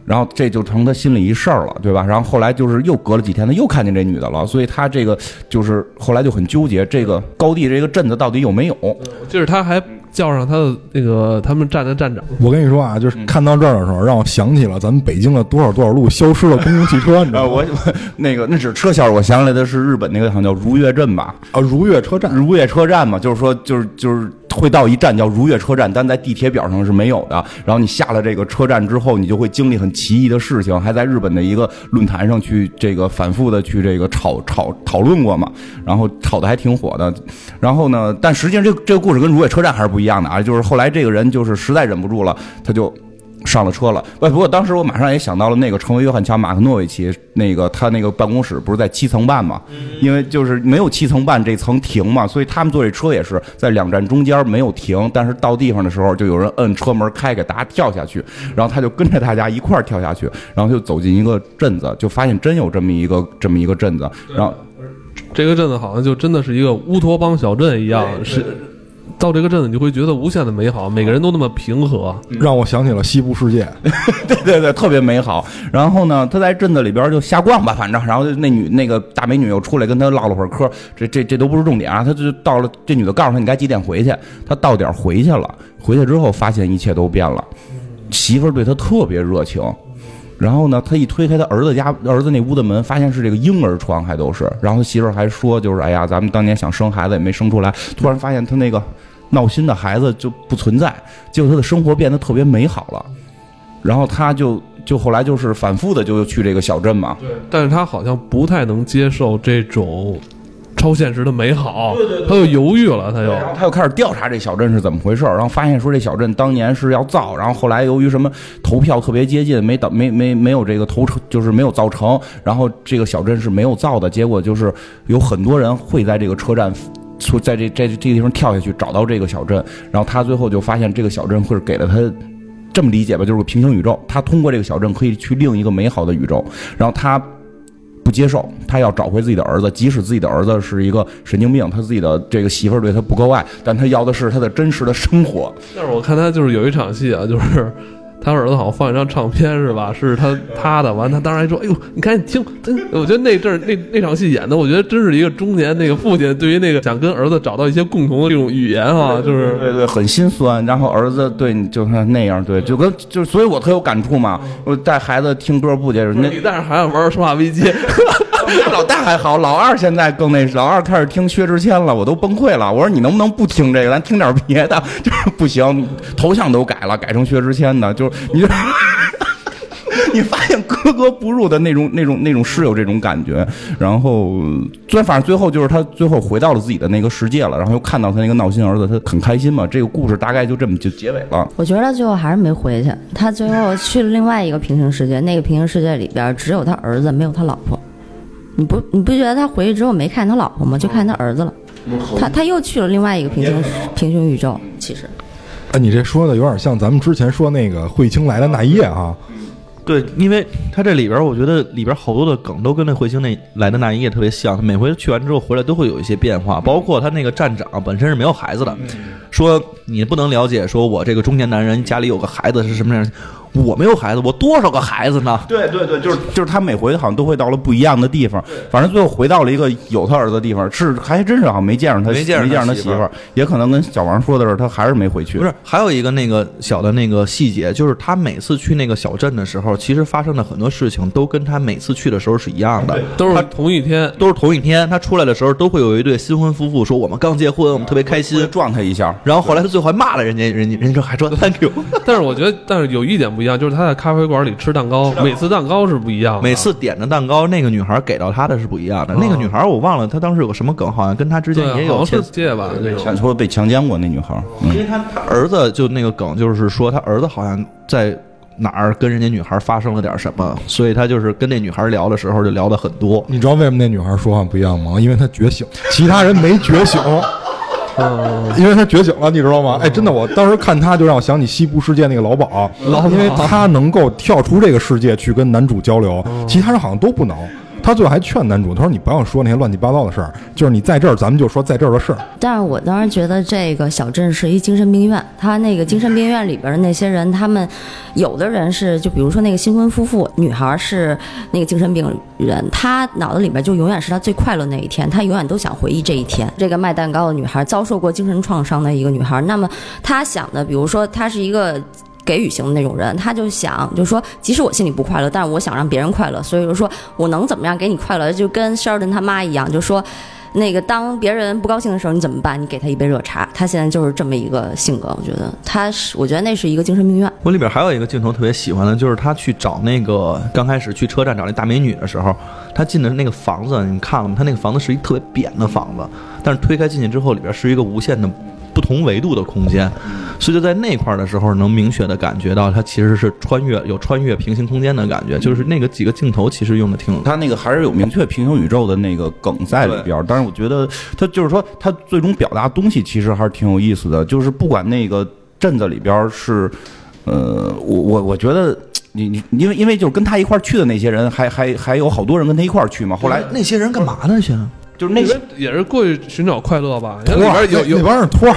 然后这就成他心里一事儿了，对吧？然后后来就是又隔了几天，他又看见这女的了，所以他这个就是后来就很纠结，这个高地这个镇子到底有没有？就是他还叫上他的那个他们站的站长，我跟你说啊，就是看到这儿的时候，让我想起了咱们北京的多少多少路消失了公共汽车，你知啊，道吗？*laughs* 我我那个那只是车厢，我想起来的是日本那个好像叫如月镇吧，啊，如月车站，如月车站嘛，就是说就是就是会到一站叫如月车站，但在地铁表上是没有的。然后你下了这个车站之后，你就会经历很奇异的事情，还在日本的一个论坛上去这个反复的去这个吵吵讨论过嘛，然后吵的还挺火的。然后呢，但实际上这这个故事跟如月车站还是不一样的啊，就是后来这个人就是实在忍不住了，他就。上了车了，不不过当时我马上也想到了那个成为约翰乔马克诺维奇那个他那个办公室不是在七层半嘛，因为就是没有七层半这层停嘛，所以他们坐这车也是在两站中间没有停，但是到地方的时候就有人摁车门开给大家跳下去，然后他就跟着大家一块儿跳下去，然后就走进一个镇子，就发现真有这么一个这么一个镇子，然后这个镇子好像就真的是一个乌托邦小镇一样，是到这个镇子你会觉得无限的美好，每个人都那么平和。让我想起了西部世界。*laughs* 对对对，特别美好。然后呢，他在镇子里边就瞎逛吧，反正，然后那女那个大美女又出来跟他唠了会儿嗑，这这这都不是重点啊。他就到了，这女的告诉他你该几点回去，他到点儿回去了。回去之后发现一切都变了，媳妇儿对他特别热情。然后呢，他一推开他儿子家儿子那屋的门，发现是这个婴儿床，还都是。然后他媳妇儿还说，就是哎呀，咱们当年想生孩子也没生出来，突然发现他那个闹心的孩子就不存在，结果他的生活变得特别美好了。然后他就就后来就是反复的就去这个小镇嘛，但是他好像不太能接受这种超现实的美好，他又犹豫了，他又然后他又开始调查这小镇是怎么回事儿，然后发现说这小镇当年是要造，然后后来由于什么投票特别接近，没到没没没有这个投成，就是没有造成，然后这个小镇是没有造的，结果就是有很多人会在这个车站。说在这在这个地方跳下去找到这个小镇，然后他最后就发现这个小镇会给了他这么理解吧，就是个平行宇宙。他通过这个小镇可以去另一个美好的宇宙，然后他不接受，他要找回自己的儿子，即使自己的儿子是一个神经病，他自己的这个媳妇儿对他不够爱，但他要的是他的真实的生活。但是我看他就是有一场戏啊，就是他儿子好像放一张唱片是吧？*laughs* 是他他的，完他当时还说：“哎呦，你赶紧听。”真，我觉得那阵儿那那场戏演的，我觉得真是一个中年那个父亲对于那个想跟儿子找到一些共同的这种语言啊，就是对对，很心酸。然后儿子对你就像那样，对，就跟就是，所以我特有感触嘛。我带孩子听歌不接受，那你带着孩子玩生化危机，*laughs* *laughs* 老大还好，老二现在更那，老二开始听薛之谦了，我都崩溃了。我说你能不能不听这个，咱听点别的？就是不行，头像都改了，改成薛之谦的，就是你就。*laughs* 你发现格格不入的那种、那种、那种是有这种感觉，然后，最反正最后就是他最后回到了自己的那个世界了，然后又看到他那个闹心儿子，他很开心嘛。这个故事大概就这么就结尾了。我觉得他最后还是没回去，他最后去了另外一个平行世界，那个平行世界里边只有他儿子，没有他老婆。你不你不觉得他回去之后没看他老婆吗？就看他儿子了。他他又去了另外一个平行平行宇宙，其实。啊，你这说的有点像咱们之前说那个彗星来的那一夜啊。对，因为他这里边，我觉得里边好多的梗都跟那彗星那来的那一夜特别像。每回去完之后回来都会有一些变化，包括他那个站长本身是没有孩子的，说你不能了解，说我这个中年男人家里有个孩子是什么样。我没有孩子，我多少个孩子呢？对对对，就是就是他每回好像都会到了不一样的地方，反正最后回到了一个有他儿子的地方，是还真是好像没见着他，没见着他他媳妇儿媳妇儿，也可能跟小王说的是他还是没回去。不是，还有一个那个小的那个细节，就是他每次去那个小镇的时候，其实发生的很多事情都跟他每次去的时候是一样的，都是同一天。都是同一天。他出来的时候都会有一对新婚夫妇说我们刚结婚，我们特别开心。撞他一下，然后后来他最后还骂了人家，人家人家还说 thank you。*laughs* 但是我觉得，但是有一点不一样，就是他在咖啡馆里吃蛋糕，每次蛋糕是不一样的。每次点的蛋糕，那个女孩给到他的是不一样的。那个女孩我忘了，她当时有个什么梗，好像跟他之间，也有借吧那种。想说被强奸过那女孩因为他他儿子就那个梗，就是说他儿子好像在哪儿跟人家女孩发生了点什么，所以他就是跟那女孩聊的时候就聊的很多。你知道为什么那女孩说话不一样吗？因为她觉醒，其他人没觉醒。因为他觉醒了，你知道吗？哎，真的，我当时看他就让我想起西部世界那个老鸨，因为他能够跳出这个世界去跟男主交流，其他人好像都不能。他最后还劝男主，他说你不要说那些乱七八糟的事儿，就是你在这儿，咱们就说在这儿的事儿。但是我当时觉得这个小镇是一精神病院，他那个精神病院里边的那些人，他们有的人是就比如说那个新婚夫妇，女孩是那个精神病人，她脑子里边就永远是她最快乐那一天，她永远都想回忆这一天。这个卖蛋糕的女孩遭受过精神创伤的一个女孩，那么她想的，比如说她是一个。给予型的那种人，他就想，就说，即使我心里不快乐，但是我想让别人快乐，所以就说我能怎么样给你快乐，就跟 Sheldon 他妈一样，就说，那个当别人不高兴的时候，你怎么办？你给他一杯热茶。他现在就是这么一个性格，我觉得他是，我觉得那是一个精神病院。我里边还有一个镜头特别喜欢的，就是他去找那个刚开始去车站找那大美女的时候，他进的那个房子，你看了吗？他那个房子是一特别扁的房子，但是推开进去之后，里边是一个无限的。不同维度的空间，所以就在那块儿的时候，能明确的感觉到它其实是穿越有穿越平行空间的感觉，就是那个几个镜头其实用的挺，它那个还是有明确平行宇宙的那个梗在里边。但是我觉得它就是说，它最终表达东西其实还是挺有意思的。就是不管那个镇子里边是，呃，我我我觉得 *tsk* 你你因为因为就是跟他一块儿去的那些人，还还还有好多人跟他一块儿去嘛。后来那些人干嘛呢？去？就是那些也是过去寻找快乐吧？里边有有那帮人托儿，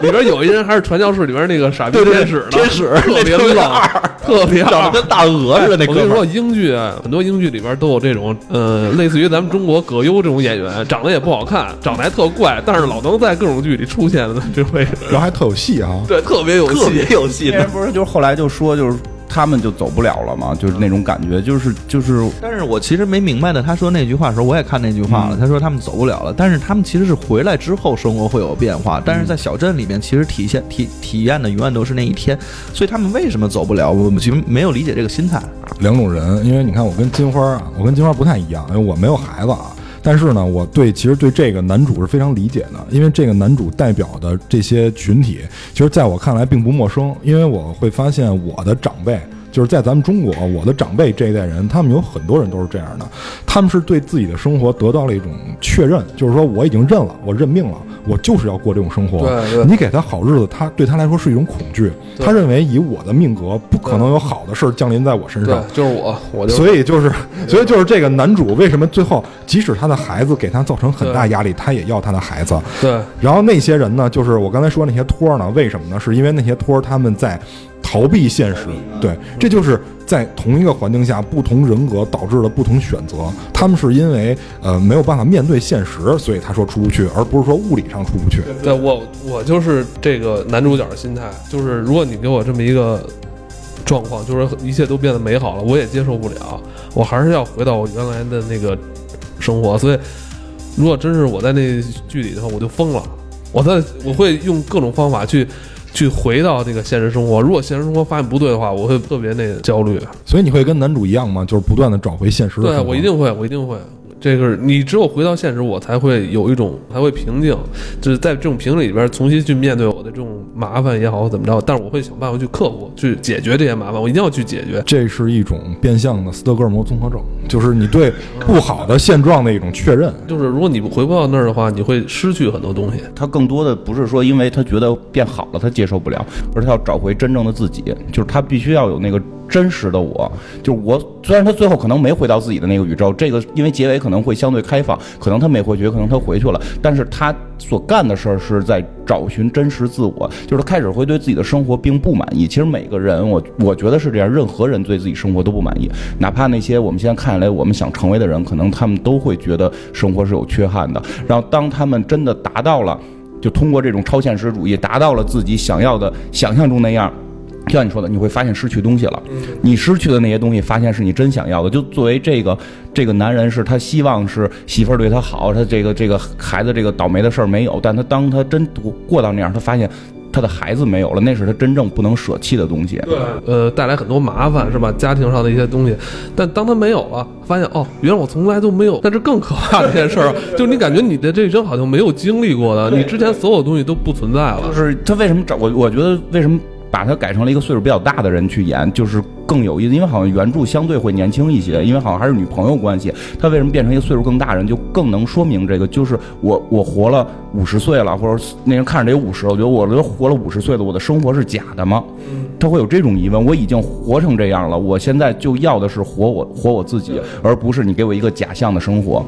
里边有一人还是传教士里边那个傻逼天使呢，天使特别冷，特别长得跟大鹅似的。那我跟你说，英剧啊，很多英剧里边都有这种，呃，类似于咱们中国葛优这种演员，长得也不好看，长得还特怪，但是老能在各种剧里出现的这位，然后还特有戏啊，对，特别有戏，特别有戏。那人不是就是后来就说就是。他们就走不了了嘛，就是那种感觉，就是就是。但是我其实没明白的，他说那句话的时候，我也看那句话了。他说他们走不了了，但是他们其实是回来之后生活会有变化。但是在小镇里面，其实体现体体验的永远都是那一天。所以他们为什么走不了？我们其实没有理解这个心态。两种人，因为你看我跟金花啊，我跟金花不太一样，因为我没有孩子啊。但是呢，我对其实对这个男主是非常理解的，因为这个男主代表的这些群体，其实在我看来并不陌生，因为我会发现我的长辈。就是在咱们中国，我的长辈这一代人，他们有很多人都是这样的，他们是对自己的生活得到了一种确认，就是说我已经认了，我认命了，我就是要过这种生活。对，你给他好日子，他对他来说是一种恐惧，他认为以我的命格，不可能有好的事儿降临在我身上。就是我，我就所以就是，所以就是这个男主为什么最后，即使他的孩子给他造成很大压力，他也要他的孩子。对，然后那些人呢，就是我刚才说那些托儿呢，为什么呢？是因为那些托儿他们在。逃避现实，对，这就是在同一个环境下，不同人格导致了不同选择。他们是因为呃没有办法面对现实，所以他说出不去，而不是说物理上出不去。对我，我就是这个男主角的心态，就是如果你给我这么一个状况，就是一切都变得美好了，我也接受不了，我还是要回到我原来的那个生活。所以，如果真是我在那剧里头，我就疯了，我在我会用各种方法去。去回到这个现实生活，如果现实生活发现不对的话，我会特别那焦虑。所以你会跟男主一样吗？就是不断的找回现实。对，我一定会，我一定会。这个你只有回到现实，我才会有一种才会平静，就是在这种平静里边重新去面对我的这种麻烦也好怎么着，但是我会想办法去克服、去解决这些麻烦，我一定要去解决。这是一种变相的斯德哥尔摩综合症，就是你对不好的现状的一种确认。就是如果你回不到那儿的话，你会失去很多东西。他更多的不是说因为他觉得变好了他接受不了，而是他要找回真正的自己，就是他必须要有那个。真实的我，就是我。虽然他最后可能没回到自己的那个宇宙，这个因为结尾可能会相对开放，可能他没回去，可能他回去了。但是他所干的事儿是在找寻真实自我，就是他开始会对自己的生活并不满意。其实每个人，我我觉得是这样，任何人对自己生活都不满意，哪怕那些我们现在看起来我们想成为的人，可能他们都会觉得生活是有缺憾的。然后当他们真的达到了，就通过这种超现实主义达到了自己想要的想象中那样。就像你说的，你会发现失去东西了。你失去的那些东西，发现是你真想要的。就作为这个这个男人，是他希望是媳妇儿对他好，他这个这个孩子这个倒霉的事儿没有。但他当他真过到那样，他发现他的孩子没有了，那是他真正不能舍弃的东西。对，呃，带来很多麻烦是吧？家庭上的一些东西。但当他没有了，发现哦，原来我从来都没有。但是更可怕的一件事儿，*laughs* 就是你感觉你的这一生好像没有经历过的，你之前所有东西都不存在了。就是他为什么找我？我觉得为什么？把它改成了一个岁数比较大的人去演，就是更有意思，因为好像原著相对会年轻一些，因为好像还是女朋友关系。他为什么变成一个岁数更大人，就更能说明这个，就是我我活了五十岁了，或者那人看着得五十，我觉得我都活了五十岁了，我的生活是假的吗？他会有这种疑问。我已经活成这样了，我现在就要的是活我活我自己，而不是你给我一个假象的生活。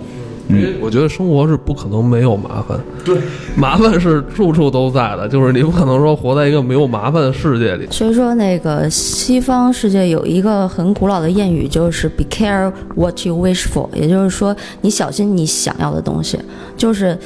因为我觉得生活是不可能没有麻烦，对，麻烦是处处都在的，就是你不可能说活在一个没有麻烦的世界里。所以说，那个西方世界有一个很古老的谚语，就是 “Be care what you wish for”，也就是说，你小心你想要的东西，就是。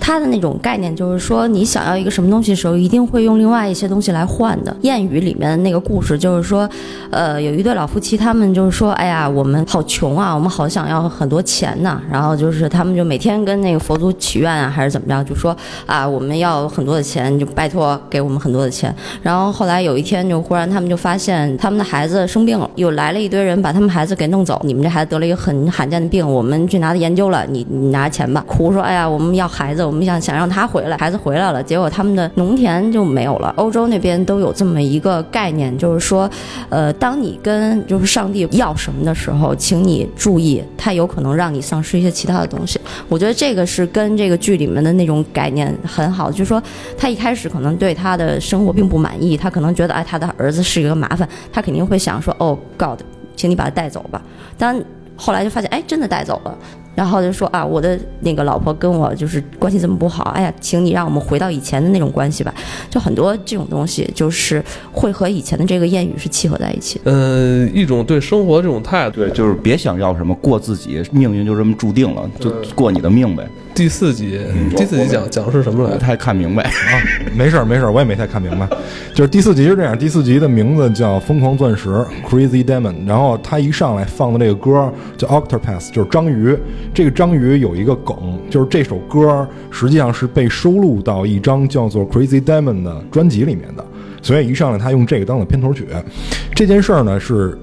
他的那种概念就是说，你想要一个什么东西的时候，一定会用另外一些东西来换的。谚语里面的那个故事就是说，呃，有一对老夫妻，他们就是说，哎呀，我们好穷啊，我们好想要很多钱呐、然后就是他们就每天跟那个佛祖祈愿啊，还是怎么着，就说啊，我们要很多的钱，就拜托给我们很多的钱。然后后来有一天，就忽然他们就发现他们的孩子生病了，又来了一堆人把他们孩子给弄走。你们这孩子得了一个很罕见的病，我们去拿他研究了，你你拿钱吧。哭说，哎呀，我们要孩子，我们想想让他回来，孩子回来了，结果他们的农田就没有了。欧洲那边都有这么一个概念，就是说，呃，当你跟就是上帝要什么的时候，请你注意，他有可能让你丧失一些其他的东西。我觉得这个是跟这个剧里面的那种概念很好，就是说他一开始可能对他的生活并不满意，他可能觉得哎他的儿子是一个麻烦，他肯定会想说哦 God，请你把他带走吧。但后来就发现哎真的带走了。然后就说啊，我的那个老婆跟我就是关系这么不好，哎呀，请你让我们回到以前的那种关系吧。就很多这种东西，就是会和以前的这个谚语是契合在一起的。嗯，一种对生活这种态度。对，就是别想要什么，过自己，命运就这么注定了，就过你的命呗。第四集，第四集讲讲的是什么来着？太看明白，啊，没事儿没事儿，我也没太看明白。就是第四集是这样，第四集的名字叫《疯狂钻石》（Crazy Diamond），然后他一上来放的这个歌叫《Octopath》，就是章鱼。这个章鱼有一个梗，就是这首歌实际上是被收录到一张叫做《Crazy Diamond》的专辑里面的，所以一上来他用这个当了片头曲。这件事儿呢是。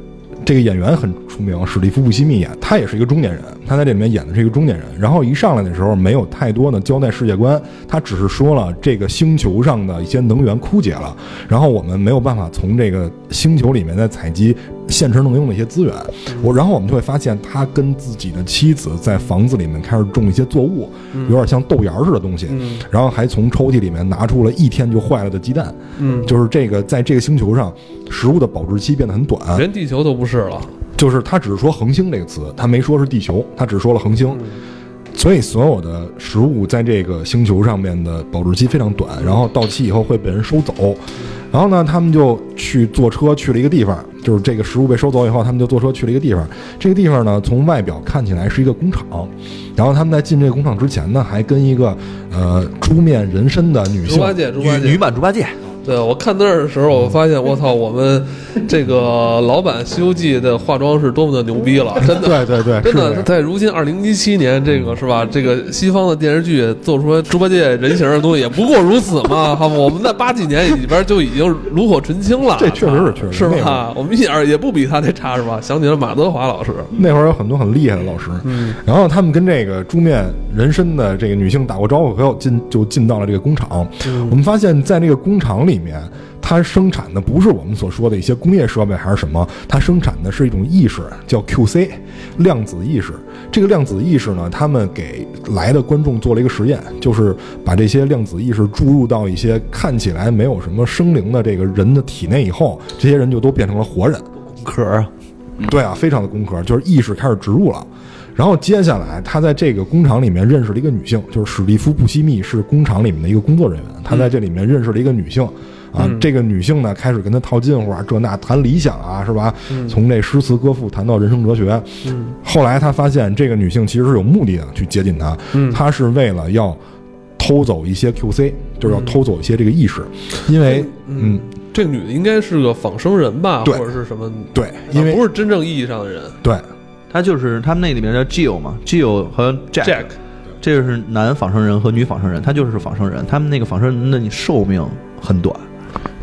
这个演员很出名，史蒂夫·布西密演，他也是一个中年人，他在这里面演的是一个中年人。然后一上来的时候没有太多的交代世界观，他只是说了这个星球上的一些能源枯竭了，然后我们没有办法从这个星球里面再采集现成能用的一些资源。我然后我们就会发现，他跟自己的妻子在房子里面开始种一些作物，有点像豆芽似的东西，然后还从抽屉里面拿出了一天就坏了的鸡蛋。嗯，就是这个在这个星球上，食物的保质期变得很短。连地球都不是了。就是他只是说恒星这个词，他没说是地球，他只说了恒星。所以所有的食物在这个星球上面的保质期非常短，然后到期以后会被人收走。然后呢，他们就去坐车去了一个地方，就是这个食物被收走以后，他们就坐车去了一个地方。这个地方呢，从外表看起来是一个工厂。然后他们在进这个工厂之前呢，还跟一个呃猪面人身的女性猪八戒，猪八戒，女版猪八戒，对，我看那儿的时候，我发现我操，我们这个老版《西游记》的化妆是多么的牛逼了，真的。对对对，真的，是在如今二零一七年，这个是吧？这个西方的电视剧做出来猪八戒人形的东西，也不过如此嘛。好吧，我们在八几年里边就已经炉火纯青了，*laughs* 这确实是确实是吧？我们一点儿也不比他那差，是吧？想起了马德华老师，那会儿有很多很厉害的老师，嗯然后他们跟这个猪面人身的这个女性打过招呼，以后进就进到了这个工厂。嗯我们发现，在那个工厂里面，它生产的不是我们所说的一些工业设备还是什么，它生产的是一种意识，叫 QC，量子意识。这个量子意识呢，他们给来的观众做了一个实验，就是把这些量子意识注入到一些看起来没有什么生灵的这个人的体内以后，这些人就都变成了活人。壳儿对啊，非常的工科，就是意识开始植入了。然后接下来，他在这个工厂里面认识了一个女性，就是史蒂夫·布西密是工厂里面的一个工作人员，他在这里面认识了一个女性。啊，这个女性呢，开始跟他套近乎啊，这那谈理想啊，是吧？从这诗词歌赋谈到人生哲学。后来他发现，这个女性其实是有目的的去接近他，他是为了要偷走一些 QC，就是要偷走一些这个意识，因为嗯，这个女的应该是个仿生人吧，或者是什么？对，因为啊不是真正意义上的人。对他就是他们那里面叫 Jill 嘛，Jill 和 Jack，, Jack 这个是男仿生人和女仿生人，他就是仿生人，他们那个仿生人的寿命很短，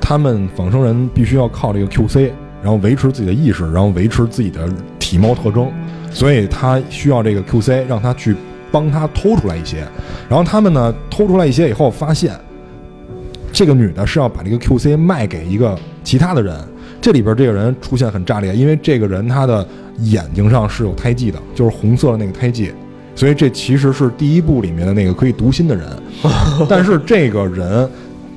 他们仿生人必须要靠这个 QC，然后维持自己的意识，然后维持自己的体貌特征，所以他需要这个 QC 让他去帮他偷出来一些。然后他们呢偷出来一些以后，发现这个女的是要把这个 QC 卖给一个其他的人，这里边这个人出现很炸裂，因为这个人他的眼睛上是有胎记的，就是红色的那个胎记，所以这其实是第一部里面的那个可以读心的人。*laughs* 但是这个人，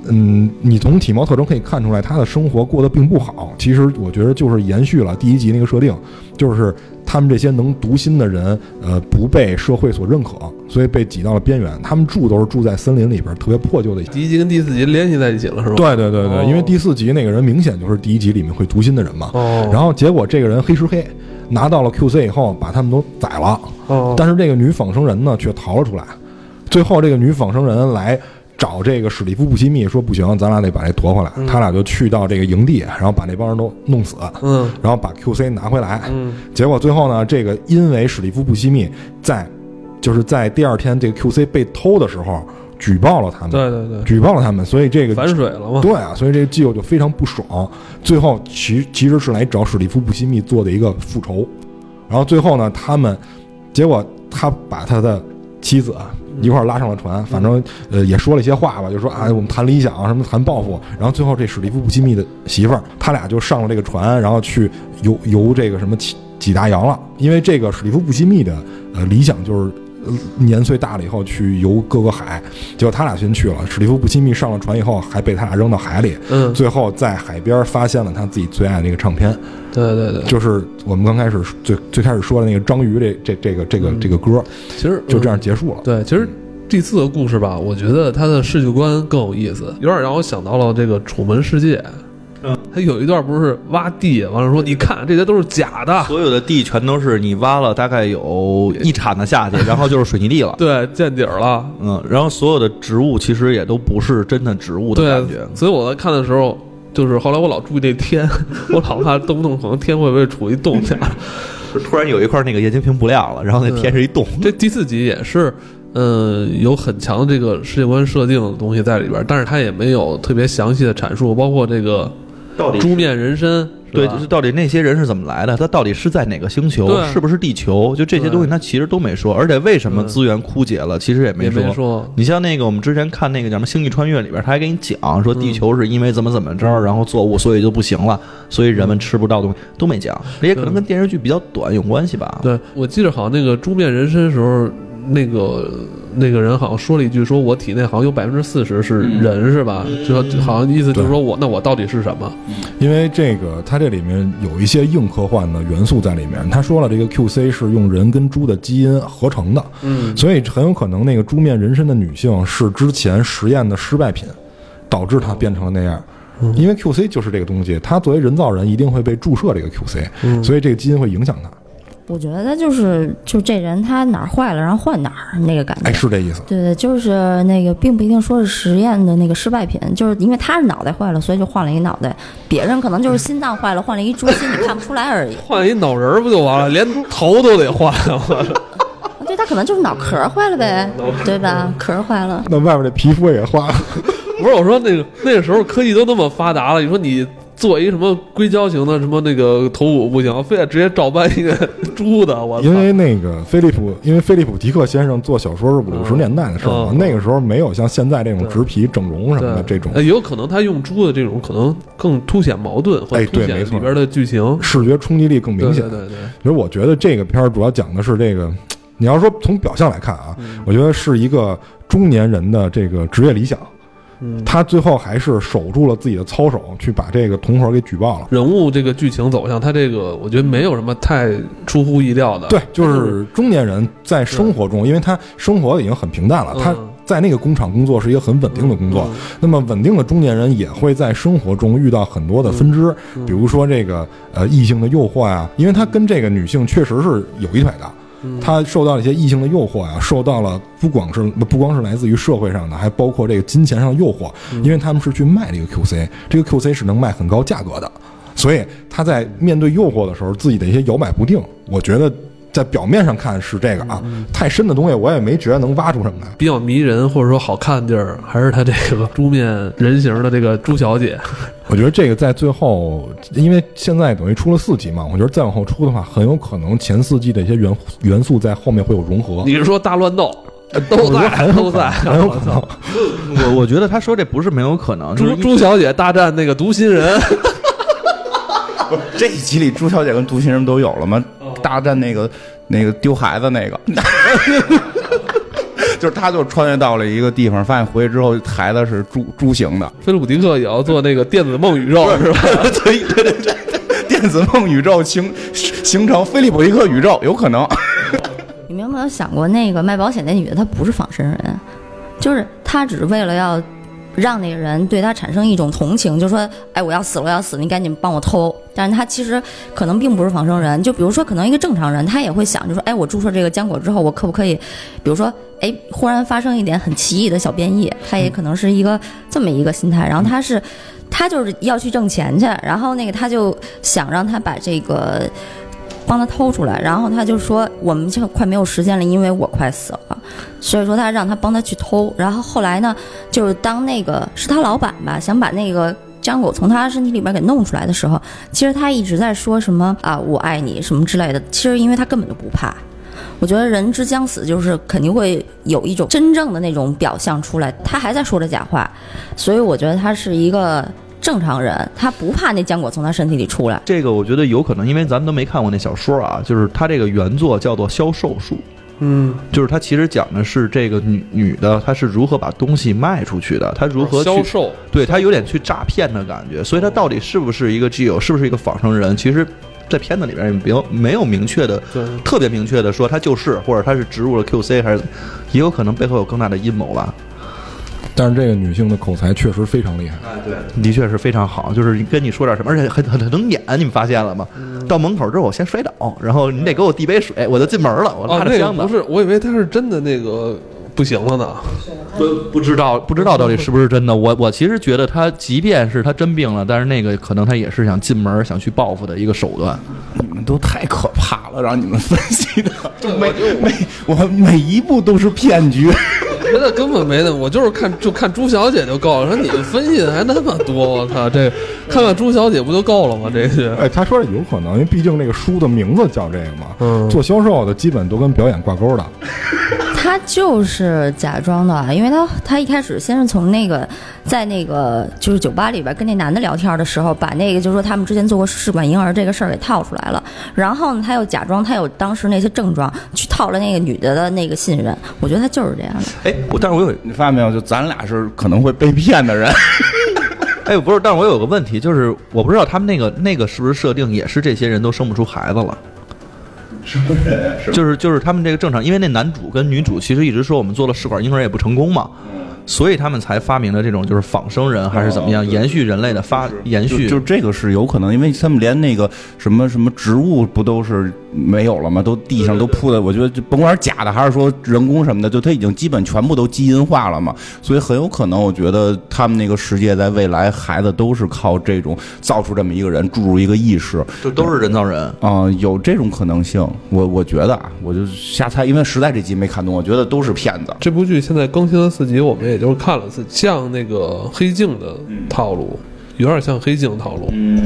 嗯，你从体貌特征可以看出来，他的生活过得并不好。其实我觉得就是延续了第一集那个设定，就是他们这些能读心的人，呃，不被社会所认可，所以被挤到了边缘。他们住都是住在森林里边，特别破旧的。第一集跟第四集联系在一起了，是吧？对对对对，哦因为第四集那个人明显就是第一集里面会读心的人嘛。哦，然后结果这个人黑吃黑，拿到了 QC 以后，把他们都宰了。哦，但是这个女仿生人呢，却逃了出来。最后，这个女仿生人来找这个史蒂夫·布西密，说不行，咱俩得把这夺回来。他俩就去到这个营地，然后把那帮人都弄死，嗯。然后把 QC 拿回来。嗯。结果最后呢，这个因为史蒂夫·布西密在就是在第二天这个 QC 被偷的时候举报了他们，对对对，举报了他们，所以这个反水了嘛？对啊，所以这个基友就非常不爽，最后其其实是来找史蒂夫·布西密做的一个复仇，然后最后呢，他们结果他把他的妻子啊一块儿拉上了船，反正呃也说了一些话吧，就说啊我们谈理想，什么谈抱负，然后最后这史蒂夫·布西密的媳妇儿，他俩就上了这个船，然后去游游这个什么几几大洋了，因为这个史蒂夫·布西密的呃理想就是。呃年岁大了以后去游各个海，结果他俩先去了。史蒂夫·布西密上了船以后，还被他俩扔到海里，嗯，最后在海边发现了他自己最爱的那个唱片，对对对，就是我们刚开始最最开始说的那个章鱼这这这个这个嗯这个歌，其实就这样嗯结束了。对，其实第四个故事吧，我觉得它的世界观更有意思，有点让我想到了这个《楚门世界》。嗯，他有一段不是挖地，完了说你看这些都是假的，所有的地全都是你挖了大概有一铲子下去，*laughs* 然后就是水泥地了。对，见底儿了，嗯，然后所有的植物其实也都不是真的植物的感觉。，所以我在看的时候，就是后来我老注意那天，*laughs* 我老怕动不动可能天会不会处于动下。就突然有一块那个液晶屏不亮了，然后那天是一洞。这第四集也是，嗯、有很强的这个世界观设定的东西在里边儿，但是它也没有特别详细的阐述，包括这个到底猪面人参，对，就是到底那些人是怎么来的？他到底是在哪个星球？是不是地球？就这些东西，他其实都没说。而且为什么资源枯竭了，其实也没说。没说。你像那个我们之前看那个叫什么《星际穿越》里边，他还给你讲说地球是因为怎么怎么着，然后作物所以就不行了，所以人们吃不到东西，都没讲。这也可能跟电视剧比较短有关系吧。对，我记得好像那个猪面人参时候，那个那个人好像说了一句，说我体内好像有百分之四十是人，是吧？就好像意思就是说我那我到底是什么？因为这个它这里面有一些硬科幻的元素在里面。他说了，这个 QC 是用人跟猪的基因合成的，嗯，所以很有可能那个猪面人身的女性是之前实验的失败品，导致她变成了那样。因为 QC 就是这个东西，它作为人造人一定会被注射这个 QC，、所以这个基因会影响它。我觉得就是就这人他哪儿坏了，然后换哪儿那个感觉。哎，是这意思。对对，就是那个，并不一定说是实验的那个失败品，就是因为他是脑袋坏了，所以就换了一脑袋。别人可能就是心脏坏了，换了一猪心，你看不出来而已。换一脑仁儿不就完了？连头都得换，了！*laughs* 对他可能就是脑壳坏了呗，对吧？壳坏了。那外面的皮肤也坏了。*laughs* 不是我说那个那个时候科技都那么发达了，你说你做一什么硅胶型的什么那个头骨不行，非得直接照搬一个猪的，我！因为那个菲利普，因为菲利普迪克先生做小说是五十年代的事儿嘛，嗯。那个时候没有像现在这种植皮整容什么的这种。呃也有可能他用猪的这种可能更凸显矛盾，或哎者凸显里边的剧情。视觉冲击力更明显。对对对对，其实我觉得这个片儿主要讲的是这个，你要说从表象来看啊，我觉得是一个中年人的这个职业理想。嗯，他最后还是守住了自己的操守，去把这个同伙给举报了。人物这个剧情走向，他这个我觉得没有什么太出乎意料的。对，就是中年人在生活中，因为他生活已经很平淡了，他嗯在那个工厂工作是一个很稳定的工作。那么稳定的中年人也会在生活中遇到很多的分支，嗯比如说这个呃异性的诱惑啊、因为他跟这个女性确实是有一腿的。嗯。他受到了一些异性的诱惑呀、受到了不光是不光是来自于社会上的，还包括这个金钱上的诱惑，嗯。因为他们是去卖这个 QC，这个 QC 是能卖很高价格的，所以他在面对诱惑的时候，自己的一些摇摆不定，我觉得在表面上看是这个啊，嗯太深的东西我也没觉得能挖出什么来。比较迷人或者说好看的地儿，还是他这个猪面人形的这个朱小姐。*laughs* 我觉得这个在最后，因为现在等于出了四集嘛，我觉得再往后出的话，很有可能前四季的一些元元素在后面会有融合。你是说大乱斗？都在，都在，。很有可能。我我觉得他说这不是没有可能，就是朱朱小姐大战那个读心人，*laughs* 这一集里朱小姐跟读心人都有了吗？大战那个那个丢孩子那个，*laughs* 就是他就穿越到了一个地方，发现回去之后孩子是猪猪形的，菲利普迪克也要做那个电子梦宇宙是吧？*laughs* 对对对对，电子梦宇宙形形成菲利普迪克宇宙有可能。你们有没有想过，那个卖保险那女的她不是仿生人，就是她只是为了要让那个人对他产生一种同情，就说，哎，我要死了，我要死了，你赶紧帮我偷。但是他其实可能并不是仿生人，就比如说，可能一个正常人，他也会想，就说，哎，我注射这个浆果之后，我可不可以，比如说，哎，忽然发生一点很奇异的小变异，他也可能是一个这么一个心态。然后他是，他就是要去挣钱去，然后那个他就想让他把这个。帮他偷出来，然后他就说我们就快没有时间了，因为我快死了，所以说他让他帮他去偷。然后后来呢，就是当那个是他老板吧，想把那个浆果从他身体里边给弄出来的时候，其实他一直在说什么啊，我爱你什么之类的。其实因为他根本就不怕。我觉得人之将死，就是肯定会有一种真正的那种表象出来。他还在说着假话，所以我觉得他是一个。正常人他不怕那浆果从他身体里出来。这个我觉得有可能，因为咱们都没看过那小说啊。就是他这个原作叫做《销售术》，嗯，就是他其实讲的是这个女女的，她是如何把东西卖出去的，她如何销售，对她有点去诈骗的感觉。所以她到底是不是一个基友，是不是一个仿生人？其实，在片子里边也没有没有明确的，特别明确的说她就是，或者她是植入了 QC，还是也有可能背后有更大的阴谋吧。但是这个女性的口才确实非常厉害，哎，对，的确是非常好，就是跟你说点什么，而且很很很能演，你们发现了吗？到门口之后我先摔倒，然后你得给我递杯水，我就进门了，我拉着箱子。不是，我以为他是真的那个不行了呢。不不知道不知道到底是不是真的。我我其实觉得他即便是他真病了，但是那个可能他也是想进门想去报复的一个手段。你们都太可怕了，让你们分析的就每每我每一步都是骗局。觉得根本没的，我就是看就看朱小姐就够了。说你们分析的还那么多，我靠，这看看朱小姐不就够了吗？这些，哎，他说有可能，因为毕竟那个书的名字叫这个嘛。嗯，做销售的基本都跟表演挂钩的。*laughs* 他就是假装的，因为他他一开始先是从那个在那个就是酒吧里边跟那男的聊天的时候，把那个就是说他们之前做过试管婴儿这个事儿给套出来了。然后呢，他又假装他有当时那些症状，去套了那个女的的那个信任。我觉得他就是这样的。哎，我但是我有你发现没有？就咱俩是可能会被骗的人。*laughs* 哎，不是，但是我有个问题，就是我不知道他们那个那个是不是设定也是这些人都生不出孩子了。*laughs* 是不是？就是就是他们这个正常，因为那男主跟女主其实一直说我们做了试管婴儿也不成功嘛。所以他们才发明了这种就是仿生人还是怎么样延续人类的发延续，就这个是有可能，因为他们连那个什么什么植物不都是没有了吗？都地上都铺的，我觉得就甭管是假的还是说人工什么的，就它已经基本全部都基因化了嘛。所以很有可能，我觉得他们那个世界在未来孩子都是靠这种造出这么一个人，注入一个意识，就都是人造人啊，有这种可能性。我我觉得啊，我就瞎猜，因为实在这集没看懂，我觉得都是骗子。这部剧现在更新了四集，我们也就是看了次，像那个黑镜的套路，有点像黑镜套路。嗯，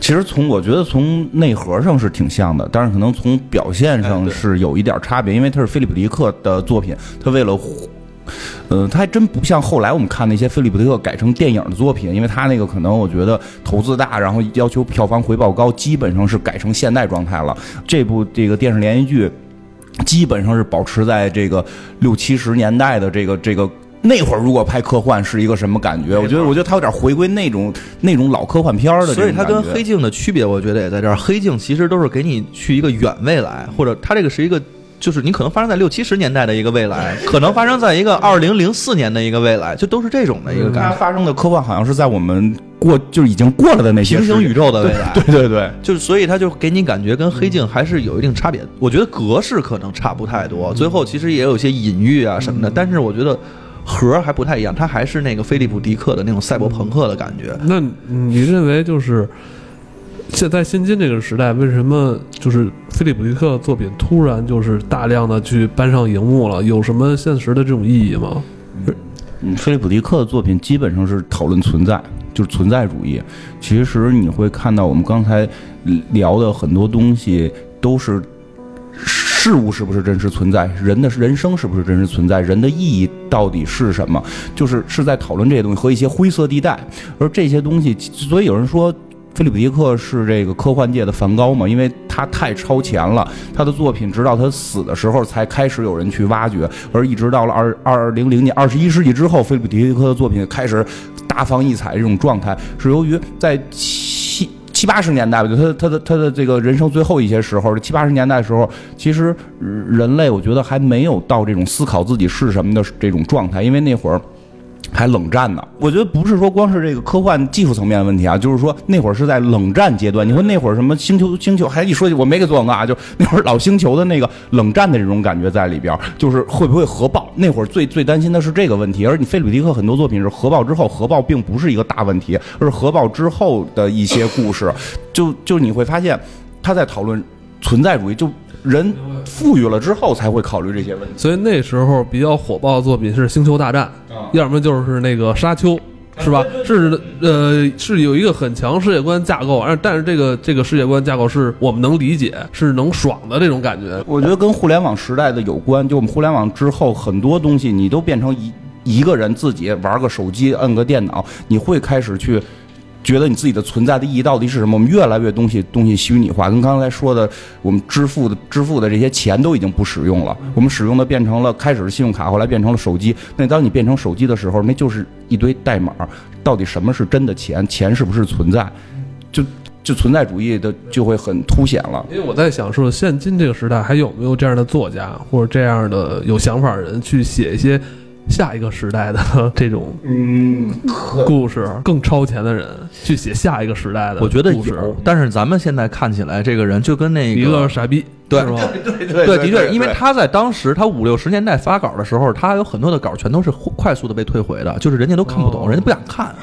其实从我觉得从内核上是挺像的，但是可能从表现上是有一点差别，因为它是菲利普迪克的作品，他为了，呃，他还真不像后来我们看那些菲利普迪克改成电影的作品，因为他那个可能我觉得投资大，然后要求票房回报高，基本上是改成现代状态了。这部这个电视连续剧基本上是保持在这个六七十年代的这个这个。那会儿如果拍科幻是一个什么感觉？我觉得，我觉得它有点回归那种那种老科幻片的。所以它跟黑镜的区别，我觉得也在这儿。黑镜其实都是给你去一个远未来，或者它这个是一个，就是你可能发生在六七十年代的一个未来，*laughs* 可能发生在一个二零零四年的一个未来，就都是这种的一个感觉。发生的科幻好像是在我们过就是已经过了的那些平行宇宙的未来。*laughs* 对对对，就是所以它就给你感觉跟黑镜还是有一定差别。我觉得格式可能差不太多，最后其实也有些隐喻啊什么的，但是我觉得。核还不太一样，它还是那个菲利普迪克的那种赛博朋克的感觉。那你认为就是现在现今这个时代，为什么就是菲利普迪克作品突然就是大量的去搬上荧幕了？有什么现实的这种意义吗？嗯，菲利普迪克的作品基本上是讨论存在，就是存在主义。其实你会看到我们刚才聊的很多东西都是。事物是不是真实存在？人的人生是不是真实存在？人的意义到底是什么？就是是在讨论这些东西和一些灰色地带。而这些东西，所以有人说，菲利普·迪克是这个科幻界的梵高嘛，因为他太超前了，他的作品直到他死的时候才开始有人去挖掘，而一直到了二二零零年二十一世纪之后，菲利普·迪克的作品开始大放异彩这种状态，是由于在七八十年代吧，就他他的他的这个人生最后一些时候，七八十年代的时候，其实人类我觉得还没有到这种思考自己是什么的这种状态，因为那会儿。还冷战呢，我觉得不是说光是这个科幻技术层面的问题啊，就是说那会儿是在冷战阶段。你说那会儿什么星球星球，还一说我没给做广告啊，就那会儿老星球的那个冷战的这种感觉在里边，就是会不会核爆？那会儿最最担心的是这个问题。而你菲利普迪克很多作品是核爆之后，核爆并不是一个大问题，而是核爆之后的一些故事，就就你会发现他在讨论存在主义就。人富裕了之后才会考虑这些问题，所以那时候比较火爆的作品是《星球大战》，要么就是那个《沙丘》，是吧？是呃，是有一个很强世界观架构，而但是这个这个世界观架构是我们能理解，是能爽的这种感觉。我觉得跟互联网时代的有关，就我们互联网之后很多东西，你都变成一一个人自己玩个手机，摁个电脑，你会开始去。觉得你自己的存在的意义到底是什么？我们越来越东西东西虚拟化，跟刚才说的，我们支付的支付的这些钱都已经不使用了。我们使用的变成了开始是信用卡，后来变成了手机。那当你变成手机的时候，那就是一堆代码。到底什么是真的钱？钱是不是存在？就就存在主义的就会很凸显了。因为我在想，说现今这个时代还有没有这样的作家或者这样的有想法的人去写一些？下一个时代的 *laughs* 这种嗯故事，更超前的人去写下一个时代的，我觉得有。但是咱们现在看起来，这个人就跟那个一个傻逼，对。*laughs* 对对对，的确，因为他在当时他五六十年代发稿的时候，他有很多的稿全都是快速的被退回的，就是人家都看不懂，人家不想看。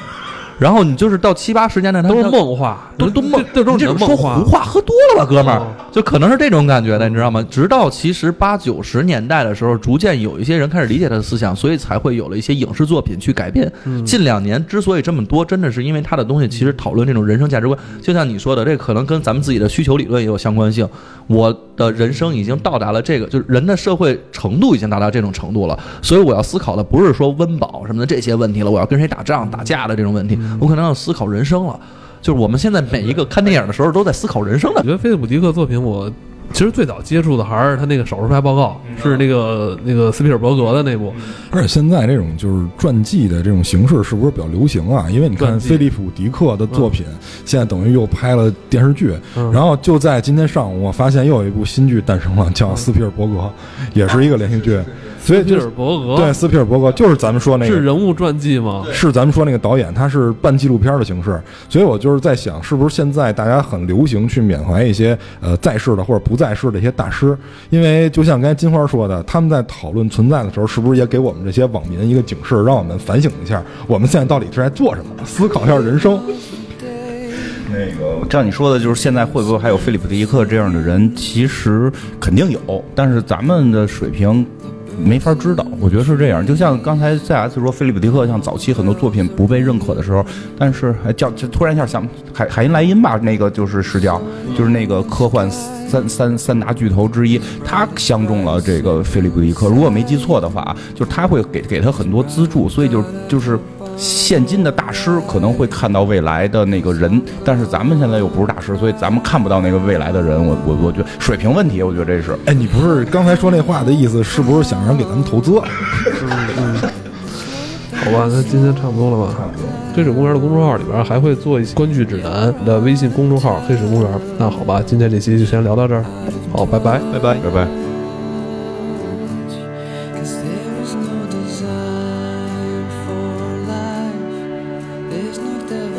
然后你就是到七八十年代，都是梦话，都都梦，这都是说胡话，喝多了吧，哥们儿，就可能是这种感觉的，你知道吗？直到其实八九十年代的时候，逐渐有一些人开始理解他的思想，所以才会有了一些影视作品去改变。近两年之所以这么多，真的是因为他的东西其实讨论这种人生价值观，就像你说的，这可能跟咱们自己的需求理论也有相关性。我的人生已经到达了这个，就是人的社会程度已经达到这种程度了，所以我要思考的不是说温饱什么的这些问题了，我要跟谁打仗打架的这种问题。我可能要思考人生了，就是我们现在每一个看电影的时候都在思考人生的。我觉得菲利普迪克作品，我其实最早接触的还是他那个《手术派报告》，是那个那个斯皮尔伯格的那部。而且现在这种就是传记的这种形式是不是比较流行啊？因为你看菲利普迪克的作品，现在等于又拍了电视剧，然后就在今天上午，我发现又有一部新剧诞生了，叫《斯皮尔伯格》，也是一个连续剧。所以斯皮尔伯格对斯皮尔伯格就是咱们说那个是人物传记吗？是咱们说那个导演，他是半纪录片的形式。所以我就是在想，是不是现在大家很流行去缅怀一些呃在世的或者不在世的一些大师？因为就像刚才金花说的，他们在讨论存在的时候，是不是也给我们这些网民一个警示，让我们反省一下，我们现在到底是在做什么？思考一下人生。*laughs* 那个像你说的，就是现在会不会还有菲利普迪克这样的人？其实肯定有，但是咱们的水平。没法知道，我觉得是这样。就像刚才 C.S 说，菲利普迪克像早期很多作品不被认可的时候，但是还叫就突然一下想海海因莱因吧，那个就是视角就是那个科幻三三三大巨头之一，他相中了这个菲利普迪克。如果没记错的话，就是他会给给他很多资助，所以就就是。现今的大师可能会看到未来的那个人，但是咱们现在又不是大师，所以咱们看不到那个未来的人。我我我觉得水平问题，我觉得这是。哎，你不是刚才说那话的意思，是不是想让给咱们投资？嗯，好吧，那今天差不多了吧？黑水公园的公众号里边还会做一些观剧指南的微信公众号“黑水公园”。那好吧，今天这期就先聊到这儿。好，拜拜，拜拜，拜拜。There's no doubt.